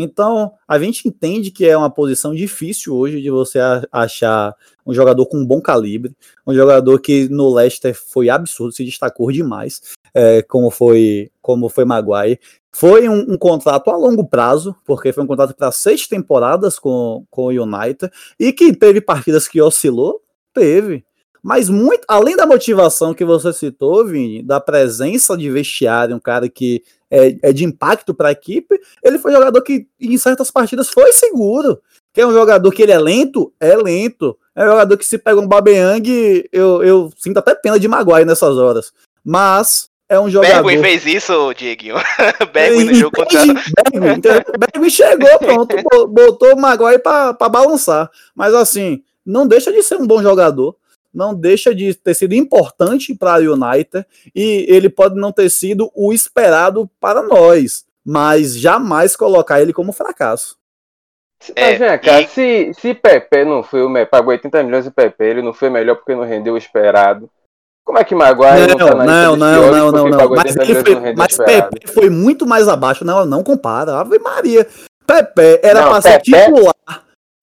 Speaker 4: Então, a gente entende que é uma posição difícil hoje de você achar um jogador com bom calibre, um jogador que no Leicester foi absurdo, se destacou demais, é, como foi como foi Maguire. Foi um, um, contrato a longo prazo, porque foi um contrato para seis temporadas com, com o United, e que teve partidas que oscilou, teve. Mas muito, além da motivação que você citou, Vini, da presença de vestiário, um cara que é, é de impacto para a equipe, ele foi jogador que em certas partidas foi seguro. Que é um jogador que ele é lento, é lento. É um jogador que se pega um Babeyang, eu, eu sinto até pena de Maguire nessas horas. Mas é um jogador.
Speaker 1: Bergwin fez isso, Dieguinho. <laughs> Bergwin no jogo contra.
Speaker 4: Bergwin, Bergwin chegou, pronto, botou o Maguire para balançar. Mas assim, não deixa de ser um bom jogador não deixa de ter sido importante para o United e ele pode não ter sido o esperado para nós, mas jamais colocar ele como fracasso.
Speaker 2: É, mas cá, e... se, se Pepe não foi o pagou 80 milhões de Pepe, ele não foi melhor porque não rendeu o esperado. Como é que Maguire
Speaker 4: não, não tá não, não, não, não, não, Mas, foi, mas Pepe foi muito mais abaixo, não, não compara. Ave Maria. Pepe era para ser titular.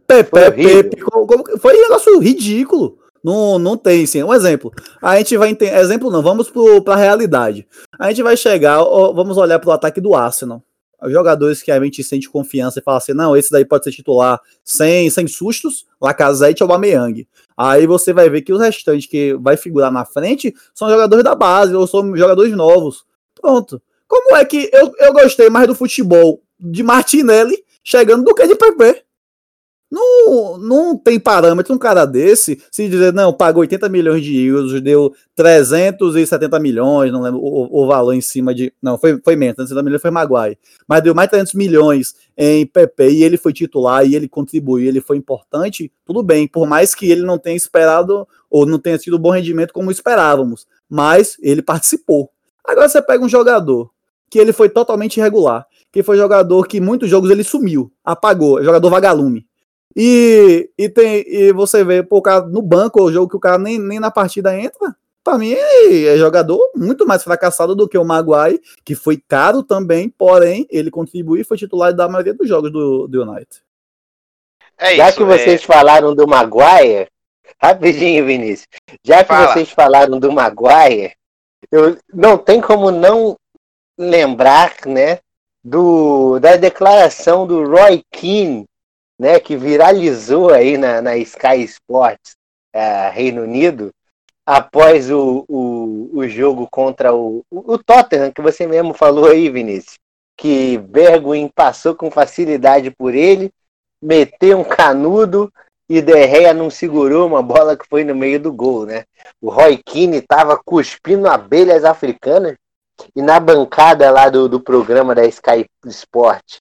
Speaker 4: Pepe, Pepe, foi, foi um negócio ridículo. Não, não tem, sim. Um exemplo. A gente vai entender. Exemplo não, vamos para a realidade. A gente vai chegar, vamos olhar para o ataque do Arsenal. Os jogadores que a gente sente confiança e fala assim: não, esse daí pode ser titular sem, sem sustos, Lacazette ou Aubameyang. Aí você vai ver que os restantes que vai figurar na frente são jogadores da base ou são jogadores novos. Pronto. Como é que eu, eu gostei mais do futebol de Martinelli chegando do que de Pepe? Não, não tem parâmetro um cara desse se dizer, não, pagou 80 milhões de euros, deu 370 milhões, não lembro o, o valor em cima de. Não, foi, foi menos, 370 milhões foi Maguire. Mas deu mais 300 milhões em PP e ele foi titular e ele contribuiu, ele foi importante, tudo bem, por mais que ele não tenha esperado ou não tenha tido bom rendimento como esperávamos, mas ele participou. Agora você pega um jogador que ele foi totalmente irregular, que foi jogador que muitos jogos ele sumiu, apagou, jogador vagalume e, e, tem, e você vê pô, o cara no banco, o jogo que o cara nem, nem na partida entra. Para mim, é jogador muito mais fracassado do que o Maguire, que foi caro também, porém, ele contribuiu e foi titular da maioria dos jogos do, do United.
Speaker 3: É Já que vocês é... falaram do Maguire, <laughs> rapidinho, Vinícius. Já que Fala. vocês falaram do Maguire, eu não tem como não lembrar, né, do, da declaração do Roy Keane né, que viralizou aí na, na Sky Sports é, Reino Unido, após o, o, o jogo contra o, o Tottenham, que você mesmo falou aí, Vinícius, que Bergwijn passou com facilidade por ele, meteu um canudo e Derreia não segurou uma bola que foi no meio do gol, né? O Roy Keane estava cuspindo abelhas africanas e na bancada lá do, do programa da Sky Sport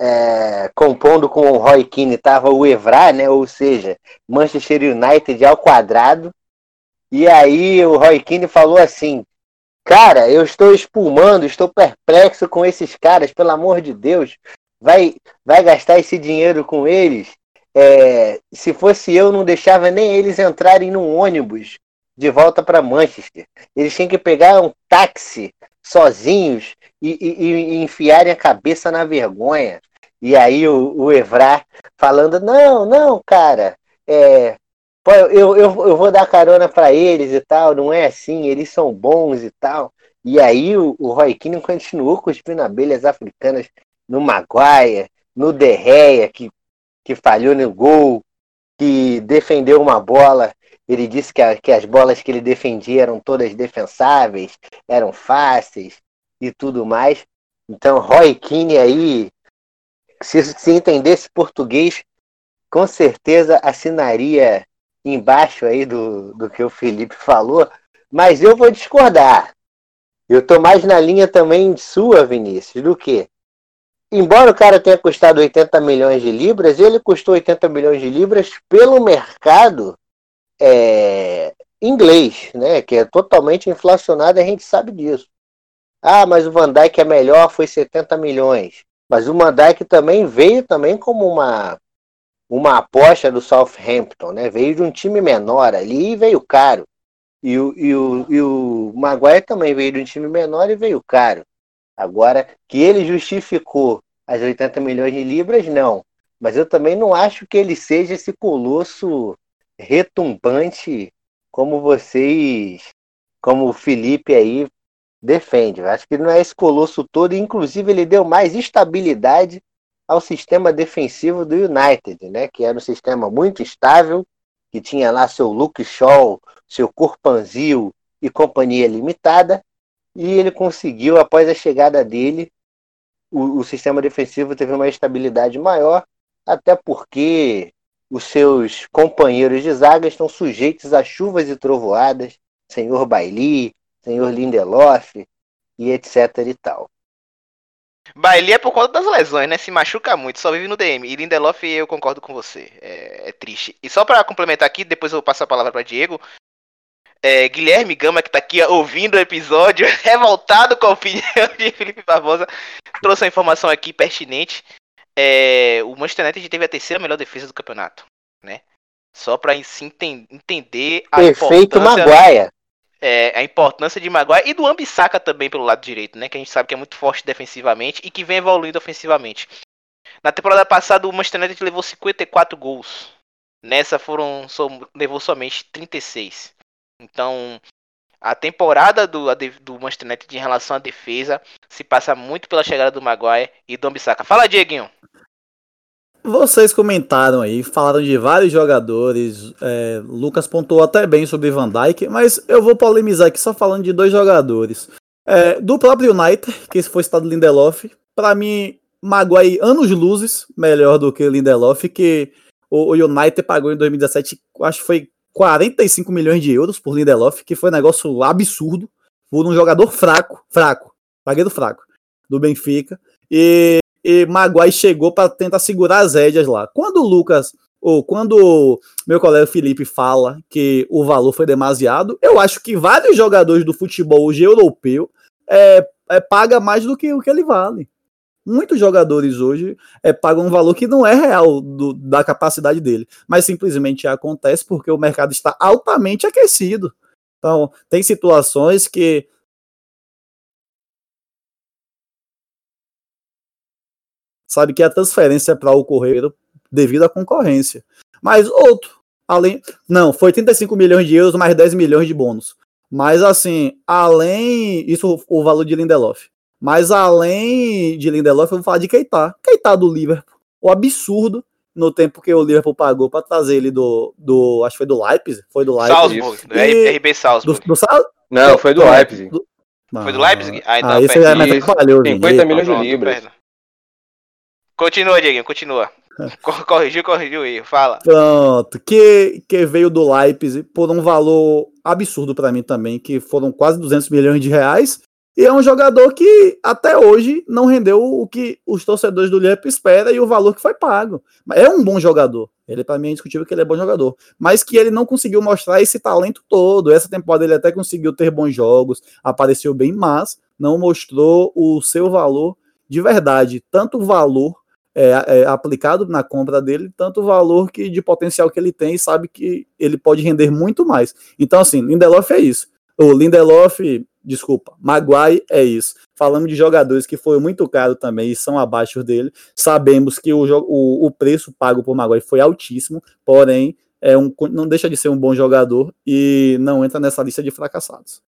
Speaker 3: é, compondo com o Roy Keane estava o Evra, né? Ou seja, Manchester United ao quadrado. E aí o Roy Keane falou assim: Cara, eu estou espumando, estou perplexo com esses caras, pelo amor de Deus. Vai, vai gastar esse dinheiro com eles? É, se fosse eu, não deixava nem eles entrarem num ônibus de volta para Manchester. Eles tinham que pegar um táxi sozinhos e, e, e enfiarem a cabeça na vergonha. E aí o, o Evra falando, não, não, cara, é, pô, eu, eu, eu vou dar carona para eles e tal, não é assim, eles são bons e tal. E aí o, o Roy Keane continuou cuspindo abelhas africanas no Maguire, no Derreia, que, que falhou no gol, que defendeu uma bola. Ele disse que, a, que as bolas que ele defendia eram todas defensáveis, eram fáceis e tudo mais. Então, Roy Keane aí, se, se entendesse português, com certeza assinaria embaixo aí do, do que o Felipe falou, mas eu vou discordar. Eu tô mais na linha também sua, Vinícius, do que embora o cara tenha custado 80 milhões de libras, ele custou 80 milhões de libras pelo mercado é, inglês, né, que é totalmente inflacionado, a gente sabe disso. Ah, mas o Van Dijk é melhor, foi 70 milhões. Mas o Van Dijk também veio também como uma uma aposta do Southampton, né? Veio de um time menor ali e veio caro. E o, e o, e o Maguire também veio de um time menor e veio caro. Agora, que ele justificou as 80 milhões de libras, não. Mas eu também não acho que ele seja esse colosso retumbante como vocês, como o Felipe aí defende. Acho que não é esse colosso todo, inclusive ele deu mais estabilidade ao sistema defensivo do United, né? Que era um sistema muito estável que tinha lá seu Luke Shaw, seu Corpanzil e companhia limitada, e ele conseguiu, após a chegada dele, o, o sistema defensivo teve uma estabilidade maior, até porque os seus companheiros de zaga estão sujeitos a chuvas e trovoadas, senhor Bailey, senhor Lindelof e etc e tal.
Speaker 1: Bailey é por conta das lesões, né? Se machuca muito, só vive no DM. E Lindelof, eu concordo com você. É, é triste. E só para complementar aqui, depois eu passo a palavra para Diego. É, Guilherme Gama, que tá aqui ouvindo o episódio, <laughs> revoltado com a opinião de Felipe Barbosa, trouxe uma informação aqui pertinente. É, o Manchester United teve a terceira melhor defesa do campeonato, né? Só para se enten entender
Speaker 3: a Perfeito Maguaia.
Speaker 1: É, a importância de Maguire e do Ambissaca também pelo lado direito, né? Que a gente sabe que é muito forte defensivamente e que vem evoluindo ofensivamente. Na temporada passada o Manchester United levou 54 gols. Nessa foram levou somente 36. Então, a temporada do, do Manchester United em relação à defesa se passa muito pela chegada do Maguire e do Ambissaca. Fala, Dieguinho.
Speaker 4: Vocês comentaram aí, falaram de vários jogadores. É, Lucas pontuou até bem sobre Van Dijk, mas eu vou polemizar aqui só falando de dois jogadores. É, do próprio United, que foi citado Lindelof, para mim, Maguire anos luzes melhor do que Lindelof, que o, o United pagou em 2017, acho que foi 45 milhões de euros por Lindelof, que foi um negócio absurdo, por um jogador fraco, fraco, zagueiro fraco, do Benfica. E, e Maguire chegou para tentar segurar as rédeas lá. Quando o Lucas, ou quando meu colega Felipe fala que o valor foi demasiado, eu acho que vários jogadores do futebol hoje europeu é, é, paga mais do que o que ele vale muitos jogadores hoje é, pagam um valor que não é real do, da capacidade dele, mas simplesmente acontece porque o mercado está altamente aquecido. Então, tem situações que sabe que a transferência para ocorrer devido à concorrência. Mas outro, além, não, foi 35 milhões de euros mais 10 milhões de bônus. Mas assim, além isso o valor de Lindelof. Mas além de Lindelof, eu vou falar de Keita. Keita do Liverpool. O absurdo no tempo que o Liverpool pagou para trazer ele do, do. Acho que foi do Leipzig. Foi do Leipzig.
Speaker 1: Salzburg, do e... RB Salzburg. Do, do
Speaker 2: Sal... Não, foi do Leipzig. Do...
Speaker 1: Foi do Leipzig?
Speaker 4: Ah, então, ah isso é mais
Speaker 2: trabalhoso. 50 milhões de libras.
Speaker 1: Continua, Diego, continua. <laughs> corrigiu, corrigiu aí, fala.
Speaker 4: Pronto, que, que veio do Leipzig por um valor absurdo para mim também, que foram quase 200 milhões de reais, e é um jogador que até hoje não rendeu o que os torcedores do Liverpool esperam e o valor que foi pago. É um bom jogador. Ele para mim é indiscutível que ele é bom jogador, mas que ele não conseguiu mostrar esse talento todo. Essa temporada ele até conseguiu ter bons jogos, apareceu bem, mas não mostrou o seu valor de verdade, tanto o valor é, é, aplicado na compra dele, tanto valor que de potencial que ele tem e sabe que ele pode render muito mais. Então assim, Lindelof é isso. O Lindelof desculpa, Maguire é isso. Falando de jogadores que foram muito caros também e são abaixo dele, sabemos que o, o, o preço pago por Maguire foi altíssimo, porém é um, não deixa de ser um bom jogador e não entra nessa lista de fracassados.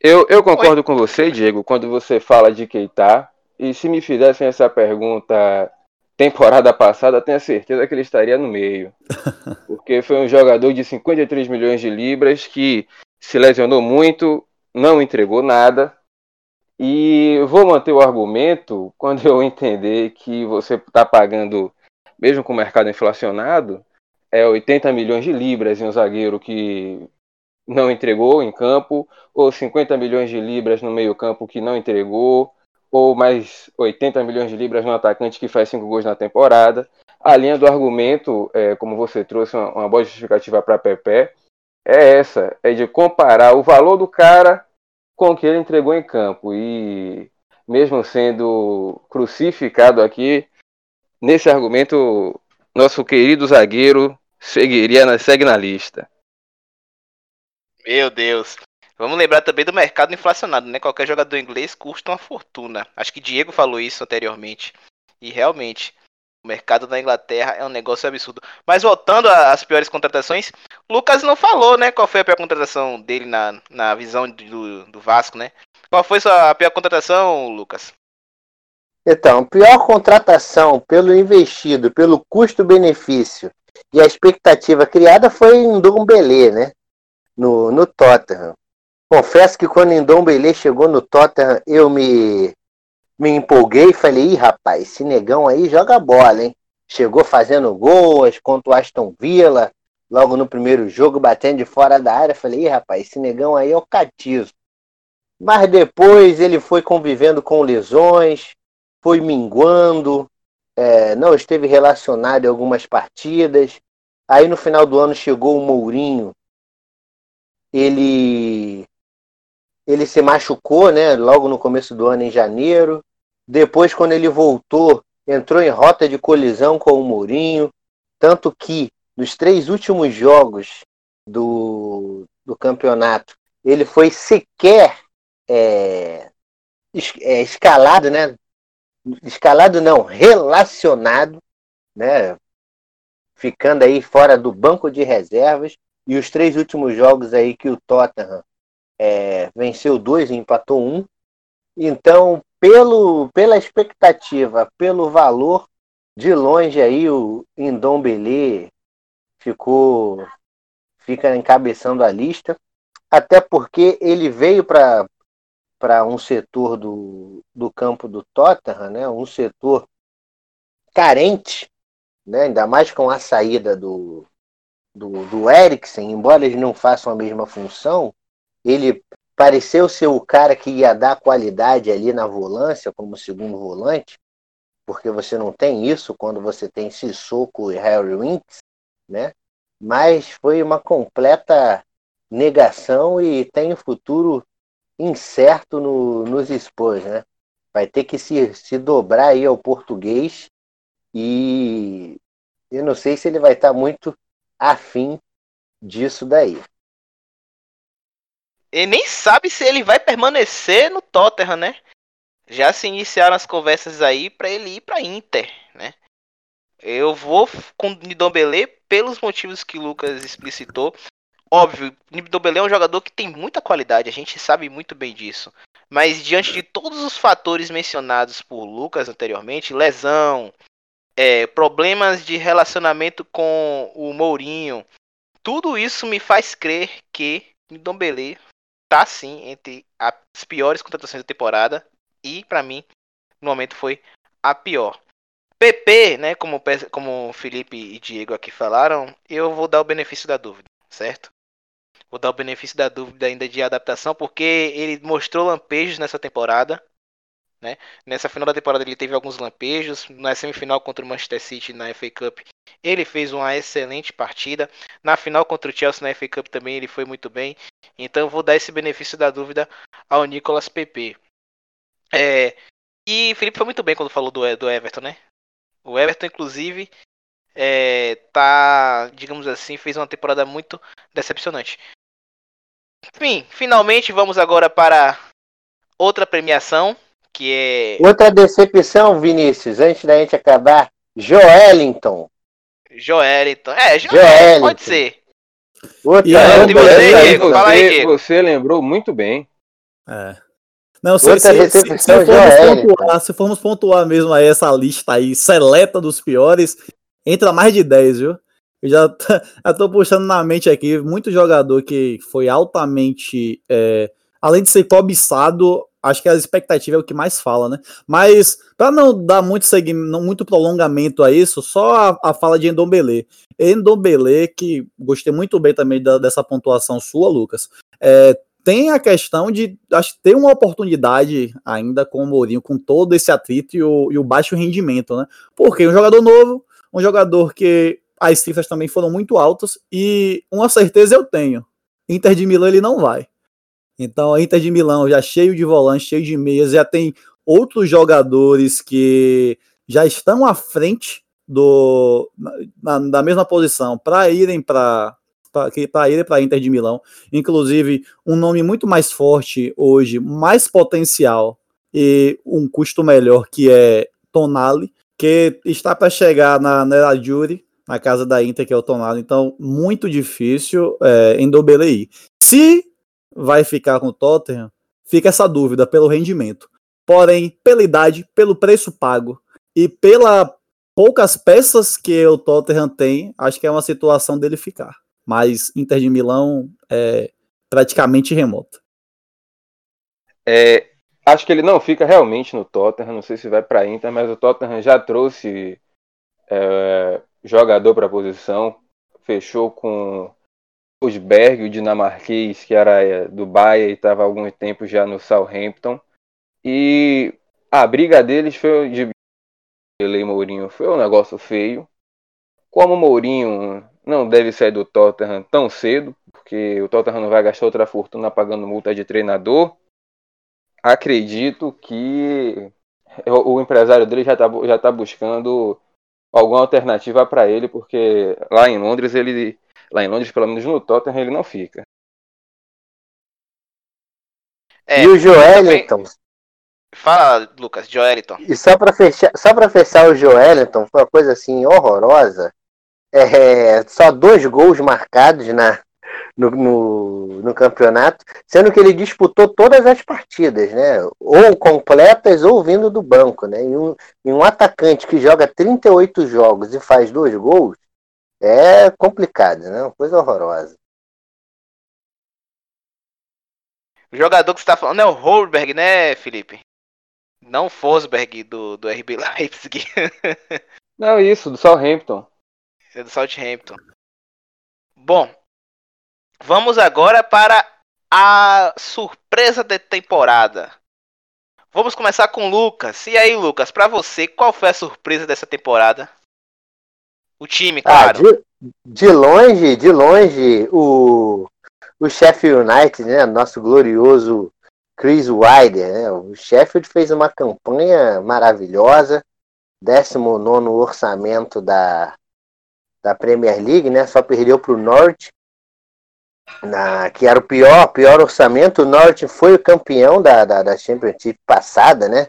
Speaker 2: Eu, eu concordo Oi. com você, Diego, quando você fala de Keita. E se me fizessem essa pergunta temporada passada, tenho certeza que ele estaria no meio. <laughs> Porque foi um jogador de 53 milhões de libras que se lesionou muito, não entregou nada. E vou manter o argumento quando eu entender que você está pagando, mesmo com o mercado inflacionado, é 80 milhões de libras em um zagueiro que não entregou em campo, ou 50 milhões de libras no meio-campo que não entregou, ou mais 80 milhões de libras no atacante que faz 5 gols na temporada. A linha do argumento, é, como você trouxe uma, uma boa justificativa para Pepe, é essa, é de comparar o valor do cara com o que ele entregou em campo. E mesmo sendo crucificado aqui, nesse argumento, nosso querido zagueiro seguiria na, segue na lista.
Speaker 1: Meu Deus. Vamos lembrar também do mercado inflacionado, né? Qualquer jogador inglês custa uma fortuna. Acho que Diego falou isso anteriormente. E realmente, o mercado da Inglaterra é um negócio absurdo. Mas voltando às piores contratações, Lucas não falou, né? Qual foi a pior contratação dele na, na visão do, do Vasco, né? Qual foi sua pior contratação, Lucas?
Speaker 3: Então, pior contratação pelo investido, pelo custo-benefício E a expectativa criada foi em Dombele, né? No, no Tottenham. Confesso que quando Ndombele chegou no Tottenham, eu me, me empolguei e falei, ih, rapaz, esse negão aí joga bola, hein? Chegou fazendo gols contra o Aston Villa, logo no primeiro jogo, batendo de fora da área. Falei, ih, rapaz, esse negão aí é o catizo. Mas depois ele foi convivendo com lesões, foi minguando, é, não esteve relacionado em algumas partidas. Aí no final do ano chegou o Mourinho. Ele ele se machucou, né? Logo no começo do ano, em janeiro. Depois, quando ele voltou, entrou em rota de colisão com o Mourinho. Tanto que nos três últimos jogos do, do campeonato, ele foi sequer é, é, escalado, né? Escalado não, relacionado, né? Ficando aí fora do banco de reservas. E os três últimos jogos aí que o Tottenham é, venceu dois e empatou um. Então, pelo, pela expectativa, pelo valor, de longe aí o Indombele ficou fica encabeçando a lista, até porque ele veio para para um setor do, do campo do Tottenham, né, um setor carente, né, ainda mais com a saída do, do, do Eriksen, embora eles não façam a mesma função, ele pareceu ser o cara que ia dar qualidade ali na volância, como segundo volante, porque você não tem isso quando você tem Sissoko e Harry Winks, né? Mas foi uma completa negação e tem um futuro incerto no, nos Spurs, né? Vai ter que se, se dobrar aí ao português e eu não sei se ele vai estar muito afim disso daí.
Speaker 1: Ele nem sabe se ele vai permanecer no Tottenham, né? Já se iniciaram as conversas aí para ele ir para Inter, né? Eu vou com Nidombele pelos motivos que o Lucas explicitou. Óbvio, Nidombele é um jogador que tem muita qualidade, a gente sabe muito bem disso. Mas diante de todos os fatores mencionados por Lucas anteriormente, lesão, é, problemas de relacionamento com o Mourinho, tudo isso me faz crer que Nidombele tá sim entre as piores contratações da temporada e para mim no momento foi a pior. PP, né, como como Felipe e Diego aqui falaram, eu vou dar o benefício da dúvida, certo? Vou dar o benefício da dúvida ainda de adaptação porque ele mostrou lampejos nessa temporada, né? Nessa final da temporada ele teve alguns lampejos. Na semifinal contra o Manchester City na FA Cup, ele fez uma excelente partida. Na final contra o Chelsea na FA Cup também ele foi muito bem. Então vou dar esse benefício da dúvida ao Nicolas Pepe. É, e Felipe foi muito bem quando falou do, do Everton, né? O Everton, inclusive, é, tá, digamos assim, fez uma temporada muito decepcionante. Enfim, finalmente vamos agora para outra premiação que é.
Speaker 3: Outra decepção, Vinícius, antes da gente acabar, Joelinton.
Speaker 1: Joelinton. É, Joelinton, pode ser.
Speaker 2: Outra, e aí, você, Diego, fala aí, Diego. Você lembrou muito bem.
Speaker 4: É. Não, se, se, se, se, formos pontuar, se formos pontuar mesmo aí essa lista aí, seleta dos piores, entra mais de 10, viu? Eu já, <laughs> já tô puxando na mente aqui muito jogador que foi altamente. É, além de ser cobiçado, acho que a expectativa é o que mais fala, né? Mas, para não dar muito segmento, muito prolongamento a isso, só a, a fala de Endombele. Endombele, que gostei muito bem também da, dessa pontuação sua, Lucas, é, tem a questão de acho ter uma oportunidade ainda com o Mourinho, com todo esse atrito e o, e o baixo rendimento, né? Porque um jogador novo, um jogador que as cifras também foram muito altas e uma certeza eu tenho. Inter de Milão ele não vai. Então a Inter de Milão já cheio de volantes, cheio de meias, já tem outros jogadores que já estão à frente do na, da mesma posição para irem para para ir para Inter de Milão. Inclusive, um nome muito mais forte hoje, mais potencial e um custo melhor, que é Tonali, que está para chegar na Nerazzurri, na casa da Inter, que é o Tonali. Então, muito difícil é, em Dobelei. Se vai ficar com o Tottenham, fica essa dúvida pelo rendimento. Porém, pela idade, pelo preço pago e pela poucas peças que o Tottenham tem, acho que é uma situação dele ficar. Mas Inter de Milão é praticamente remota.
Speaker 2: É, acho que ele não fica realmente no Tottenham, não sei se vai para Inter, mas o Tottenham já trouxe é, jogador para a posição, fechou com os Berg, o dinamarquês, que era é, do Bahia e estava há algum tempo já no Southampton. E a briga deles foi de Ele e Mourinho foi um negócio feio. Como Mourinho não deve sair do Tottenham tão cedo, porque o Tottenham não vai gastar outra fortuna pagando multa de treinador, acredito que o empresário dele já está já tá buscando alguma alternativa para ele, porque lá em Londres ele lá em Londres, pelo menos no Tottenham, ele não fica.
Speaker 3: É, e o Joelinton?
Speaker 1: Fala, Lucas, Joelinton.
Speaker 3: E só para fechar, só para fechar o Joelinton, foi uma coisa assim horrorosa. É, só dois gols marcados na, no, no, no, campeonato, sendo que ele disputou todas as partidas, né? Ou completas ou vindo do banco, né? E um, e um atacante que joga 38 jogos e faz dois gols é complicado, né? Uma coisa horrorosa.
Speaker 1: O jogador que você está falando é o Holberg, né, Felipe? Não Fosberg do, do RB <laughs> Leipzig.
Speaker 2: Não, isso, do Southampton.
Speaker 1: É do Southampton. Bom, vamos agora para a surpresa da temporada. Vamos começar com o Lucas. E aí, Lucas, para você, qual foi a surpresa dessa temporada? O time, ah, claro.
Speaker 3: Ah, de, de, longe, de longe, o, o Sheffield United, né? Nosso glorioso Chris Wilder, né? O Sheffield fez uma campanha maravilhosa, 19 orçamento da, da Premier League, né? Só perdeu para o Norte, na, que era o pior, pior orçamento. O Norte foi o campeão da, da, da Championship passada, né?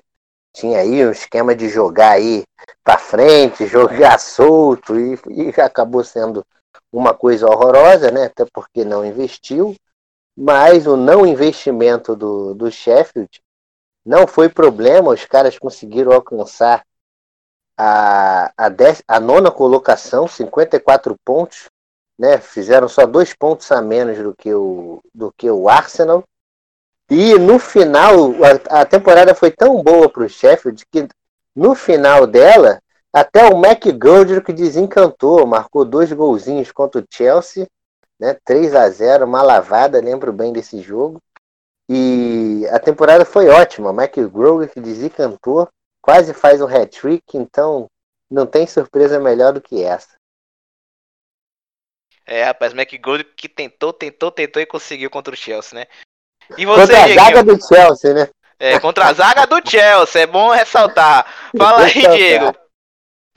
Speaker 3: Tinha aí um esquema de jogar aí para frente, jogar solto e, e acabou sendo uma coisa horrorosa, né? Até porque não investiu. Mas o não investimento do, do Sheffield não foi problema. Os caras conseguiram alcançar a, a, dez, a nona colocação, 54 pontos. Né? Fizeram só dois pontos a menos do que o, do que o Arsenal. E no final, a, a temporada foi tão boa para o Sheffield que no final dela, até o McGoldrick que desencantou, marcou dois golzinhos contra o Chelsea, né, 3 a 0 uma lavada, lembro bem desse jogo. E a temporada foi ótima, o McGoldrick desencantou, quase faz um hat-trick, então não tem surpresa melhor do que essa.
Speaker 1: É, rapaz, McGoldrick que tentou, tentou, tentou e conseguiu contra o Chelsea, né? E você,
Speaker 3: contra a zaga do Chelsea, né?
Speaker 1: É, contra a zaga do Chelsea, é bom ressaltar. Fala aí, Diego.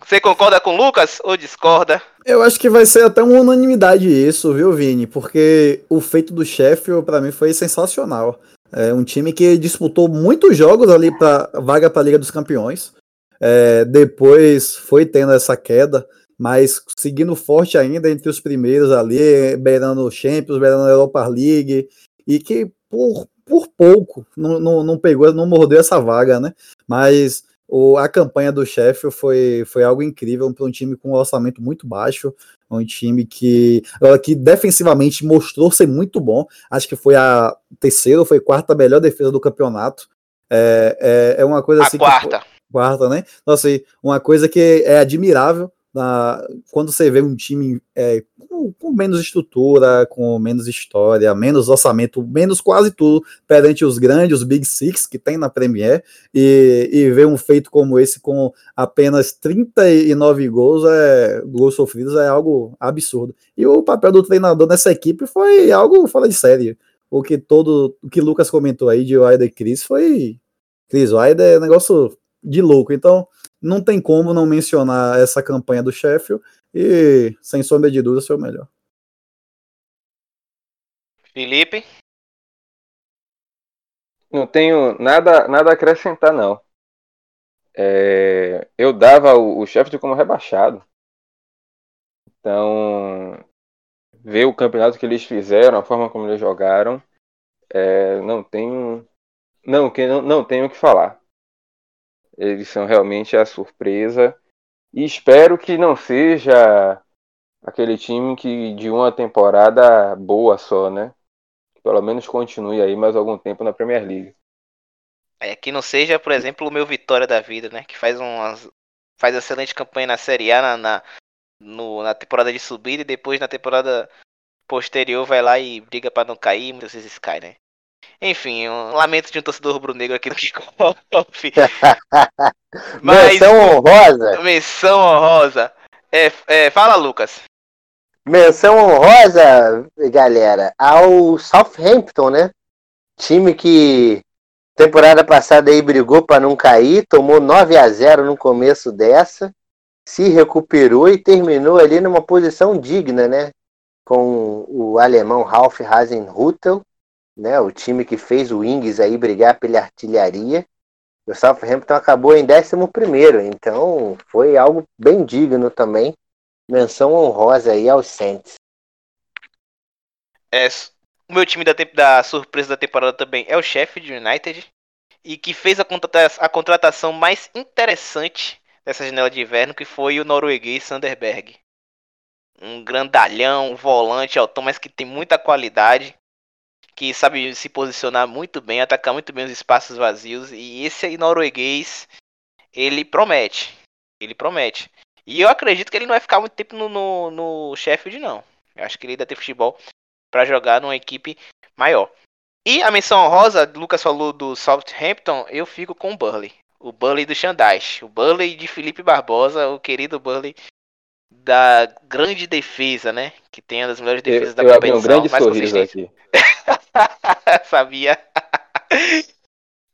Speaker 1: Você concorda com o Lucas ou discorda?
Speaker 4: Eu acho que vai ser até uma unanimidade isso, viu, Vini? Porque o feito do Sheffield para mim foi sensacional. É um time que disputou muitos jogos ali para vaga para a Liga dos Campeões. É, depois foi tendo essa queda, mas seguindo forte ainda entre os primeiros ali, beirando o Champions, beirando a Europa League, e que por, por pouco não, não, não pegou, não mordeu essa vaga, né? Mas o, a campanha do Sheffield foi, foi algo incrível para um time com um orçamento muito baixo, um time que, que defensivamente mostrou ser muito bom. Acho que foi a terceira ou foi quarta melhor defesa do campeonato. É, é, é uma coisa
Speaker 1: a
Speaker 4: assim.
Speaker 1: Quarta.
Speaker 4: Que, quarta, né? Então, assim, uma coisa que é admirável na, quando você vê um time é, com, com, menos estrutura, com menos história, menos orçamento, menos quase tudo perante os grandes, os Big Six que tem na Premier, e, e ver um feito como esse com apenas 39 gols, é, gols sofridos é algo absurdo. E o papel do treinador nessa equipe foi algo fora de série. O que todo o que Lucas comentou aí de Wilder e Chris foi. Chris Wilder é negócio de louco. Então, não tem como não mencionar essa campanha do Sheffield e, sem sombra de dúvida, ser o melhor.
Speaker 1: Felipe?
Speaker 2: Não tenho nada, nada a acrescentar, não. É, eu dava o, o Sheffield como rebaixado. Então, ver o campeonato que eles fizeram, a forma como eles jogaram, é, não tenho não, que não, não tenho o que falar. Eles são realmente a surpresa. E espero que não seja aquele time que de uma temporada boa só, né? Pelo menos continue aí mais algum tempo na Premier League.
Speaker 1: É, que não seja, por exemplo, o meu Vitória da vida, né? Que faz umas. faz excelente campanha na Série A na, na, no, na temporada de subida e depois na temporada posterior vai lá e briga para não cair, muitas vezes cai, né? Enfim, um lamento de um torcedor rubro-negro aqui no Kickoff. <laughs>
Speaker 3: Mas, menção honrosa.
Speaker 1: Menção honrosa. É, é, fala, Lucas.
Speaker 3: Menção honrosa, galera, ao Southampton, né? Time que temporada passada aí brigou para não cair, tomou 9 a 0 no começo dessa, se recuperou e terminou ali numa posição digna, né? Com o alemão Ralf Hasenhüttl né? O time que fez o Ings aí brigar pela artilharia. O Southampton acabou em 11 então foi algo bem digno também. Menção honrosa aí aos Saints.
Speaker 1: É, o meu time da, da surpresa da temporada também é o Sheffield United. E que fez a, contratação, a contratação mais interessante dessa janela de inverno, que foi o norueguês Sanderberg. Um grandalhão, um volante altão, mas que tem muita qualidade que sabe se posicionar muito bem, atacar muito bem os espaços vazios. E esse aí norueguês, ele promete. Ele promete. E eu acredito que ele não vai ficar muito tempo no, no, no Sheffield, não. Eu acho que ele ainda tem futebol para jogar numa equipe maior. E a menção rosa, Lucas falou do Southampton, eu fico com o Burley. O Burley do Xandais. O Burley de Felipe Barbosa, o querido Burley da grande defesa, né? Que tem uma das melhores defesas
Speaker 2: eu,
Speaker 1: da
Speaker 2: eu competição. Um grande sorriso aqui. <laughs> <laughs>
Speaker 1: Sabia.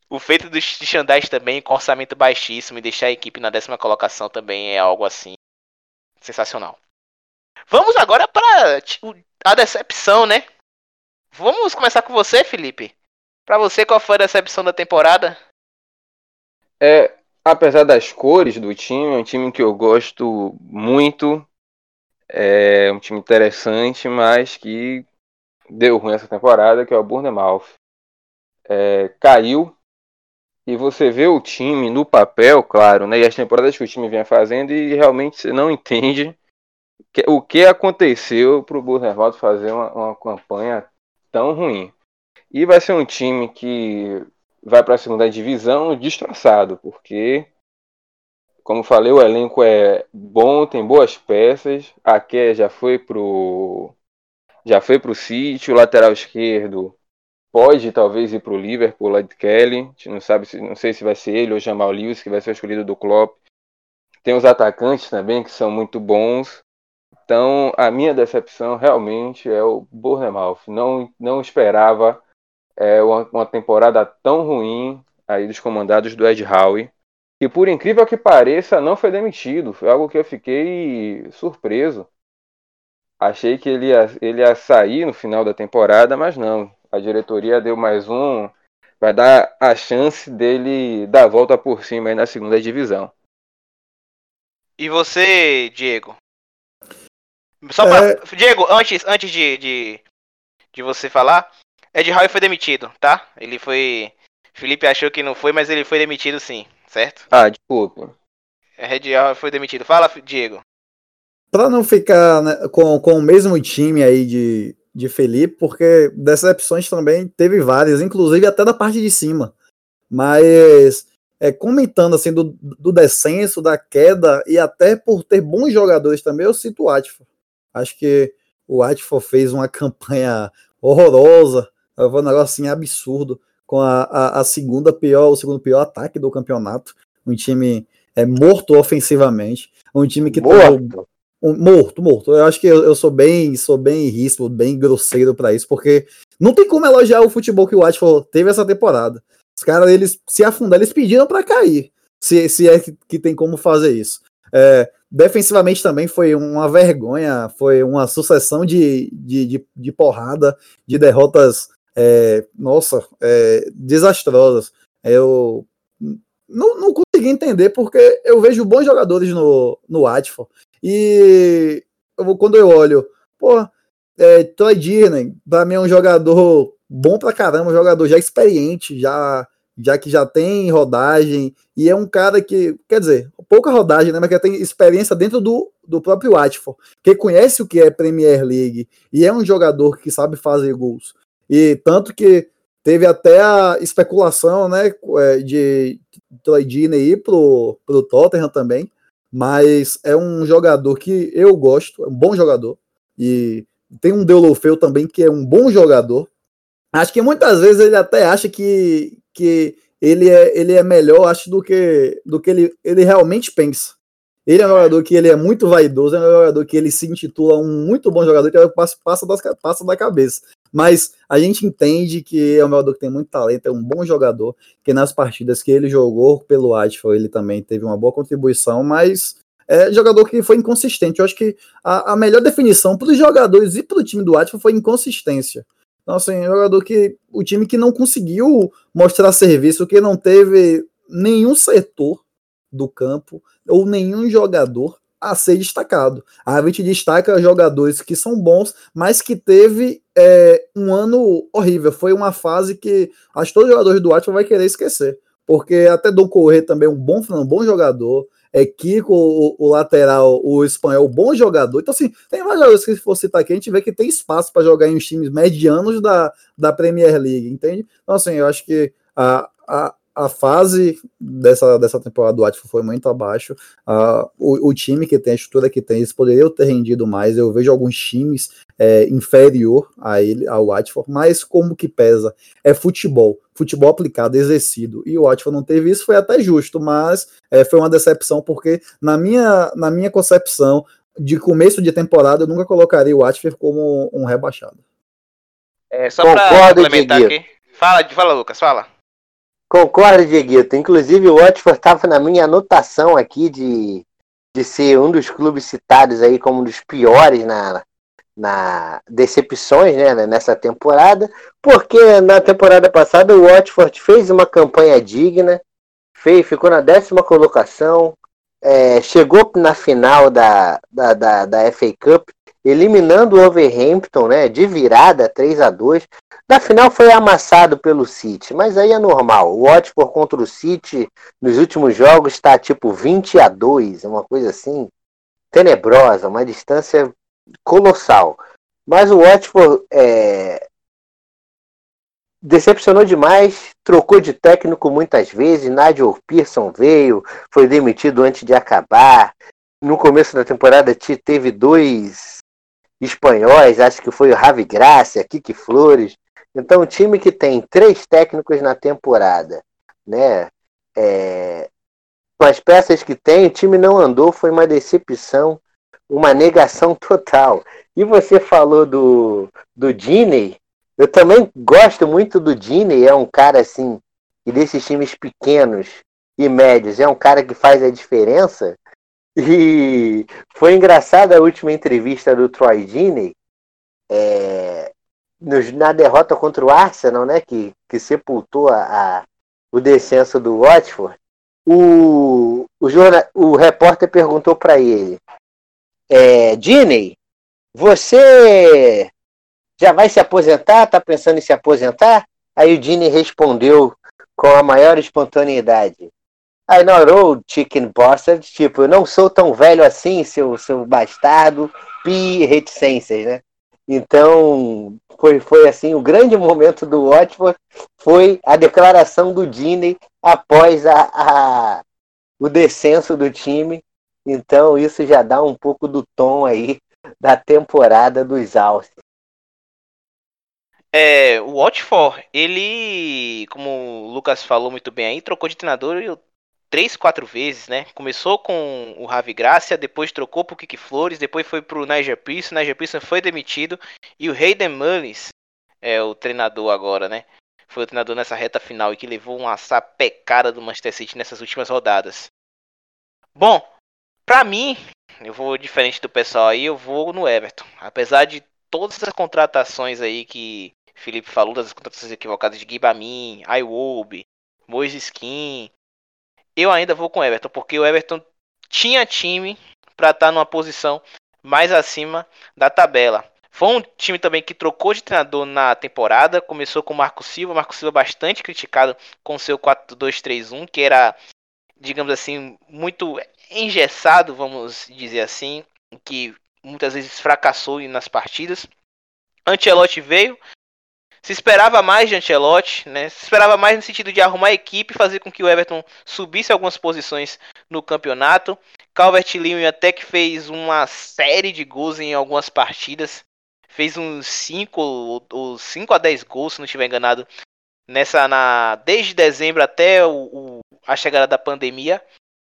Speaker 1: o feito do Xandais também, com orçamento baixíssimo, e deixar a equipe na décima colocação também é algo assim sensacional. Vamos agora para a decepção, né? Vamos começar com você, Felipe. Para você, qual foi a decepção da temporada?
Speaker 2: É, apesar das cores do time, é um time que eu gosto muito. É um time interessante, mas que deu ruim essa temporada, que é o Bournemouth. É, caiu e você vê o time no papel, claro, né, e as temporadas que o time vinha fazendo e realmente você não entende que, o que aconteceu para o Bournemouth fazer uma, uma, campanha tão ruim. E vai ser um time que vai para a segunda divisão destroçado, porque, como falei, o elenco é bom, tem boas peças. A Ké já foi pro já foi para o City, o lateral esquerdo pode talvez ir para o Liverpool, de Kelly, a gente não sabe, se, não sei se vai ser ele ou Jamal Lewis que vai ser o escolhido do Klopp. Tem os atacantes também que são muito bons. Então, a minha decepção realmente é o Bournemouth. Não, não esperava é, uma, uma temporada tão ruim aí dos comandados do Ed Howe. Que por incrível que pareça, não foi demitido. Foi algo que eu fiquei surpreso. Achei que ele ia, ele ia sair no final da temporada, mas não. A diretoria deu mais um. Vai dar a chance dele dar a volta por cima aí na segunda divisão.
Speaker 1: E você, Diego? Só pra... É... Diego, antes, antes de, de, de você falar, Ed Howe foi demitido, tá? Ele foi. Felipe achou que não foi, mas ele foi demitido sim, certo?
Speaker 2: Ah, desculpa.
Speaker 1: Ed Howe foi demitido. Fala, Diego
Speaker 4: para não ficar né, com, com o mesmo time aí de, de Felipe, porque decepções também teve várias, inclusive até da parte de cima. Mas é, comentando assim do, do descenso, da queda e até por ter bons jogadores também, eu cito o Atford. Acho que o Atford fez uma <laughs> campanha horrorosa, um negócio assim absurdo, com a, a, a, segunda pior, o segundo pior ataque do campeonato. Um time é morto ofensivamente, um time que
Speaker 3: morto.
Speaker 4: Um, morto, morto. Eu acho que eu, eu, sou bem, sou bem ríspido, bem grosseiro para isso, porque não tem como elogiar o futebol que o Watford teve essa temporada. Os caras, eles se afundaram, eles pediram para cair, se, se é que, que, tem como fazer isso. É, defensivamente também foi uma vergonha, foi uma sucessão de, de, de, de porrada, de derrotas, é, nossa, é, desastrosas. Eu não, não consegui entender porque eu vejo bons jogadores no, no Watford e eu, quando eu olho, pô, é, Troy Disney, pra mim é um jogador bom pra caramba, um jogador já experiente, já já que já tem rodagem, e é um cara que, quer dizer, pouca rodagem, né, mas que tem experiência dentro do, do próprio Watford, que conhece o que é Premier League, e é um jogador que sabe fazer gols. E tanto que teve até a especulação, né, é, de Troy Deeney ir pro, pro Tottenham também, mas é um jogador que eu gosto, é um bom jogador, e tem um Deulofeu também que é um bom jogador, Acho que muitas vezes ele até acha que, que ele, é, ele é melhor, acho, do que, do que ele, ele realmente pensa. Ele é um jogador que ele é muito vaidoso, é um jogador que ele se intitula um muito bom jogador, que passa, passa, das, passa da cabeça. Mas a gente entende que é um jogador que tem muito talento, é um bom jogador, que nas partidas que ele jogou pelo Watford, ele também teve uma boa contribuição, mas é jogador que foi inconsistente. Eu acho que a, a melhor definição para os jogadores e para o time do Watford foi inconsistência. Então, assim, é jogador que o time que não conseguiu mostrar serviço, que não teve nenhum setor do campo ou nenhum jogador a ser destacado. A gente destaca jogadores que são bons, mas que teve é, um ano horrível. Foi uma fase que acho que todos os jogadores do Atlético vai querer esquecer. Porque até Dom Corrêa também é um bom, um bom jogador é Kiko, o, o, lateral, o espanhol, bom jogador. Então, assim, tem vários jogadores que, se for citar aqui, a gente vê que tem espaço para jogar em times medianos da, da Premier League, entende? Então, assim, eu acho que a, a, a fase dessa, dessa temporada do Watford foi muito abaixo. Uh, o, o, time que tem, a estrutura que tem, eles poderiam ter rendido mais. Eu vejo alguns times é, inferior a ele, ao Watford, mas como que pesa? É futebol, futebol aplicado, exercido. E o Watford não teve isso, foi até justo, mas é, foi uma decepção, porque na minha, na minha concepção de começo de temporada, eu nunca colocaria o Watford como um rebaixado.
Speaker 1: É, só para complementar aqui. Fala, fala, Lucas, fala.
Speaker 3: Concordo, Dieguito. Inclusive, o Watford estava na minha anotação aqui de, de ser um dos clubes citados aí como um dos piores na, na decepções né, nessa temporada, porque na temporada passada o Watford fez uma campanha digna, fez, ficou na décima colocação, é, chegou na final da, da, da, da FA Cup, eliminando o Overhampton né, de virada 3 a 2 na final foi amassado pelo City, mas aí é normal. O Watford contra o City nos últimos jogos está tipo 20 a 2, uma coisa assim tenebrosa, uma distância colossal. Mas o Watford é, decepcionou demais, trocou de técnico muitas vezes. Nigel Pearson veio, foi demitido antes de acabar. No começo da temporada teve dois espanhóis, acho que foi o Ravi Gracia, Kiki Flores, então, o time que tem três técnicos na temporada, né? É, com as peças que tem, o time não andou, foi uma decepção, uma negação <laughs> total. E você falou do, do Diney, eu também gosto muito do Diney, é um cara assim, e desses times pequenos e médios, é um cara que faz a diferença. E foi engraçada a última entrevista do Troy Diney, é, na derrota contra o Arsenal, né, que, que sepultou a, a o descenso do Watford, o, o, jornal, o repórter perguntou para ele: é, Diney, você já vai se aposentar? Tá pensando em se aposentar? Aí o Diney respondeu com a maior espontaneidade: I not old chicken bastard. Tipo, eu não sou tão velho assim, seu, seu bastardo. Pi reticências, né? Então, foi, foi assim, o grande momento do Watford foi a declaração do Disney após a, a, o descenso do time. Então, isso já dá um pouco do tom aí da temporada dos Alces.
Speaker 1: É, o Watford, ele, como o Lucas falou muito bem aí, trocou de treinador três, quatro vezes, né? Começou com o Ravi Gracia, depois trocou pro Kiki Flores, depois foi pro Niger Pearson, Niger Pearson foi demitido e o Hayden Mullins é o treinador agora, né? Foi o treinador nessa reta final e que levou uma sapecada do Manchester City nessas últimas rodadas. Bom, pra mim, eu vou diferente do pessoal aí, eu vou no Everton. Apesar de todas as contratações aí que Felipe falou, das contratações equivocadas de Gibamin, Iwobi, Moise Skin, eu ainda vou com o Everton, porque o Everton tinha time para estar tá numa posição mais acima da tabela. Foi um time também que trocou de treinador na temporada. Começou com o Marco Silva. Marco Silva bastante criticado com seu 4-2-3-1, que era, digamos assim, muito engessado, vamos dizer assim, que muitas vezes fracassou nas partidas. Ancelotti veio. Se esperava mais de Ancelotti, né? Se esperava mais no sentido de arrumar a equipe fazer com que o Everton subisse algumas posições no campeonato. Calvert-Lewin até que fez uma série de gols em algumas partidas. Fez uns 5 ou 5 a 10 gols, se não estiver enganado, nessa na desde dezembro até o, o, a chegada da pandemia.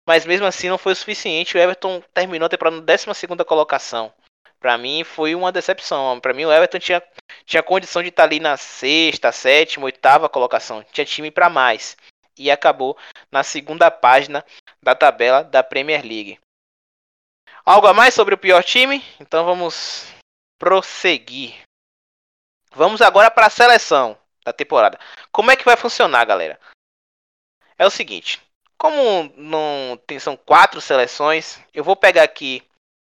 Speaker 1: Mas mesmo assim não foi o suficiente. O Everton terminou a temporada na 12 colocação. Para mim foi uma decepção. Para mim o Everton tinha, tinha condição de estar tá ali na sexta, sétima, oitava colocação. Tinha time para mais. E acabou na segunda página da tabela da Premier League. Algo a mais sobre o pior time? Então vamos prosseguir. Vamos agora para a seleção da temporada. Como é que vai funcionar, galera? É o seguinte, como não tem, são quatro seleções, eu vou pegar aqui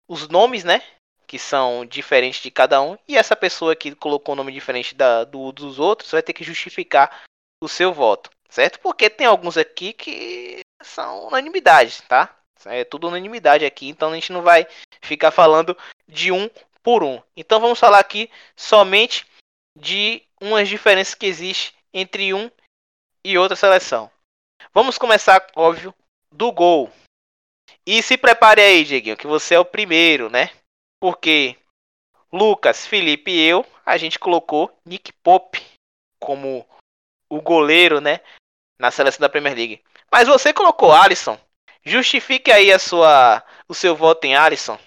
Speaker 1: os nomes, né? Que são diferentes de cada um. E essa pessoa que colocou um nome diferente da, do, dos outros vai ter que justificar o seu voto, certo? Porque tem alguns aqui que são unanimidades, tá? É tudo unanimidade aqui, então a gente não vai ficar falando de um por um. Então vamos falar aqui somente de umas diferenças que existem entre um e outra seleção. Vamos começar, óbvio, do gol. E se prepare aí, Dieguinho, que você é o primeiro, né? Porque Lucas, Felipe e eu, a gente colocou Nick Pope como o goleiro, né? Na seleção da Premier League. Mas você colocou Alisson. Justifique aí a sua, o seu voto em Alisson.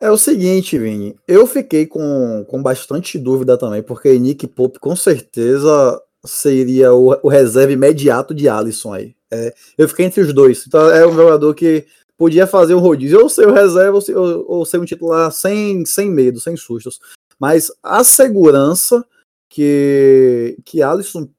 Speaker 4: É o seguinte, Vini. Eu fiquei com, com bastante dúvida também, porque Nick Pope com certeza seria o, o reserva imediato de Alisson aí. É, eu fiquei entre os dois. Então é um jogador que podia fazer o rodízio, ou ser o reserva, ou ser, um titular sem, sem medo, sem sustos. Mas a segurança que, que Alisson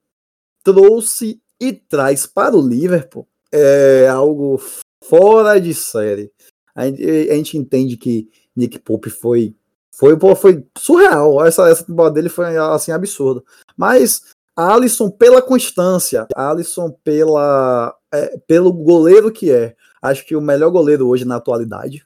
Speaker 4: trouxe e traz para o Liverpool é algo fora de série. A gente, a gente entende que Nick Pope foi foi, foi surreal. Essa, essa temporada dele foi assim absurda. Mas Alisson, pela constância, Alisson pela, é, pelo goleiro que é, acho que o melhor goleiro hoje na atualidade,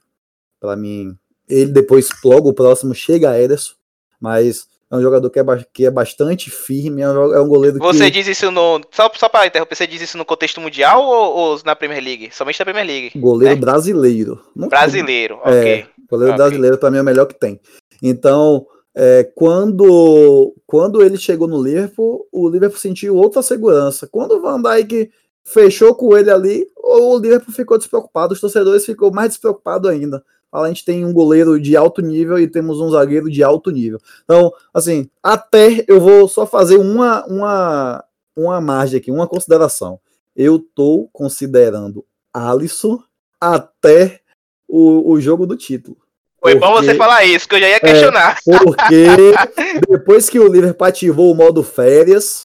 Speaker 4: para mim, ele depois, logo o próximo, chega a Ederson, mas é um jogador que é, que é bastante firme, é um, é um goleiro
Speaker 1: Você que... diz isso no. Só, só para interromper, você diz isso no contexto mundial ou, ou, na Premier League? Somente na Premier League.
Speaker 4: Goleiro né? brasileiro.
Speaker 1: Não brasileiro,
Speaker 4: é, ok. Goleiro okay. brasileiro, para mim, é o melhor que tem. Então, é, quando, quando ele chegou no Liverpool, o Liverpool sentiu outra segurança. Quando o Van Dijk fechou com ele ali, o Liverpool ficou despreocupado, os torcedores ficou mais despreocupados ainda. A gente tem um goleiro de alto nível e temos um zagueiro de alto nível. Então, assim, até eu vou só fazer uma, uma, uma margem aqui, uma consideração. Eu tô considerando Alisson até o, o jogo do título.
Speaker 1: Foi porque, bom você falar isso, que eu já ia questionar.
Speaker 4: É, porque <laughs> depois que o Liverpool ativou o modo férias,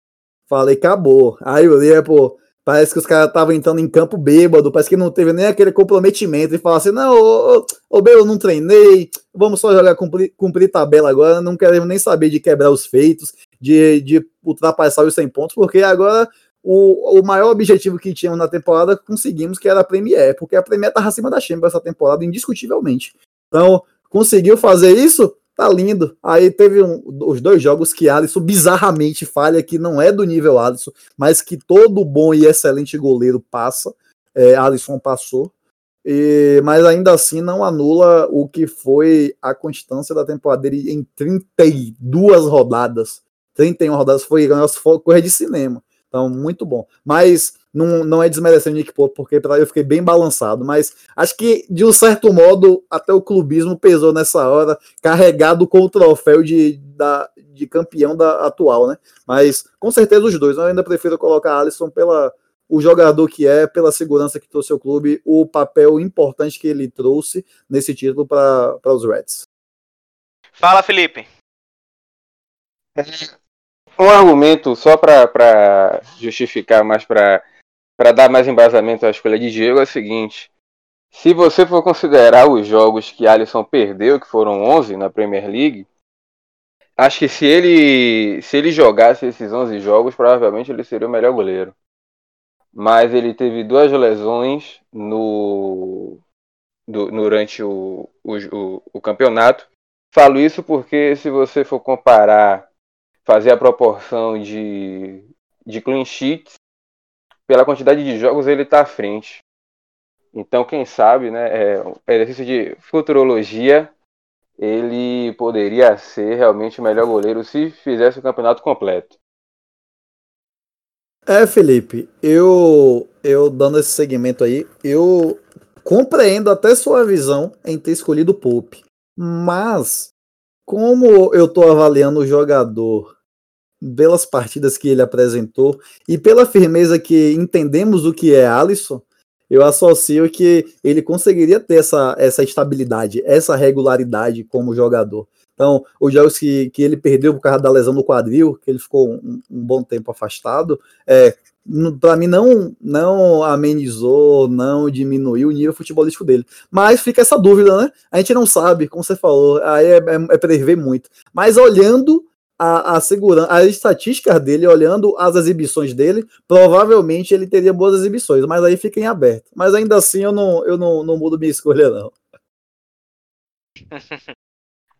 Speaker 4: falei, acabou. Aí o Liverpool, parece que os caras estavam entrando em campo bêbado, parece que não teve nem aquele comprometimento e falar assim: não, ô, ô, ô eu não treinei, vamos só jogar, cumprir, cumprir tabela agora, não queremos nem saber de quebrar os feitos, de, de ultrapassar os 100 pontos, porque agora o, o maior objetivo que tínhamos na temporada conseguimos, que era a Premier, porque a Premier estava acima da Champions essa temporada, indiscutivelmente. Então, conseguiu fazer isso? Tá lindo. Aí teve um, os dois jogos que Alisson bizarramente falha, que não é do nível Alisson, mas que todo bom e excelente goleiro passa. É, Alisson passou. E, mas ainda assim não anula o que foi a constância da temporada dele em 32 rodadas. 31 rodadas foi, foi coisa de cinema. Então, muito bom. Mas não, não é desmerecendo o Nick Pope, porque eu fiquei bem balançado, mas acho que, de um certo modo, até o clubismo pesou nessa hora, carregado com o troféu de, da, de campeão da atual, né? Mas, com certeza, os dois. Eu ainda prefiro colocar Alisson pela o jogador que é, pela segurança que trouxe ao clube, o papel importante que ele trouxe nesse título para os Reds.
Speaker 1: Fala, Felipe.
Speaker 2: Um argumento só para justificar mais para para dar mais embasamento à escolha de Diego é o seguinte: Se você for considerar os jogos que Alisson perdeu, que foram 11 na Premier League, acho que se ele se ele jogasse esses 11 jogos, provavelmente ele seria o melhor goleiro. Mas ele teve duas lesões no do, durante o, o, o, campeonato. Falo isso porque se você for comparar, fazer a proporção de, de clean sheets, pela quantidade de jogos ele está à frente. Então, quem sabe, né, é, exercício de futurologia, ele poderia ser realmente o melhor goleiro se fizesse o campeonato completo.
Speaker 4: É, Felipe, eu eu dando esse segmento aí, eu compreendo até sua visão em ter escolhido o Pope, mas como eu estou avaliando o jogador pelas partidas que ele apresentou e pela firmeza que entendemos o que é Alisson, eu associo que ele conseguiria ter essa, essa estabilidade, essa regularidade como jogador. Então, os jogos que, que ele perdeu por causa da lesão no quadril, que ele ficou um, um bom tempo afastado, é, para mim não não amenizou, não diminuiu o nível futebolístico dele. Mas fica essa dúvida, né? A gente não sabe, como você falou, aí é, é, é prever muito. Mas olhando a, a segurança, as estatísticas dele, olhando as exibições dele, provavelmente ele teria boas exibições, mas aí fica em aberto. Mas ainda assim eu não, eu não, não mudo minha <laughs> escolha, não. <laughs>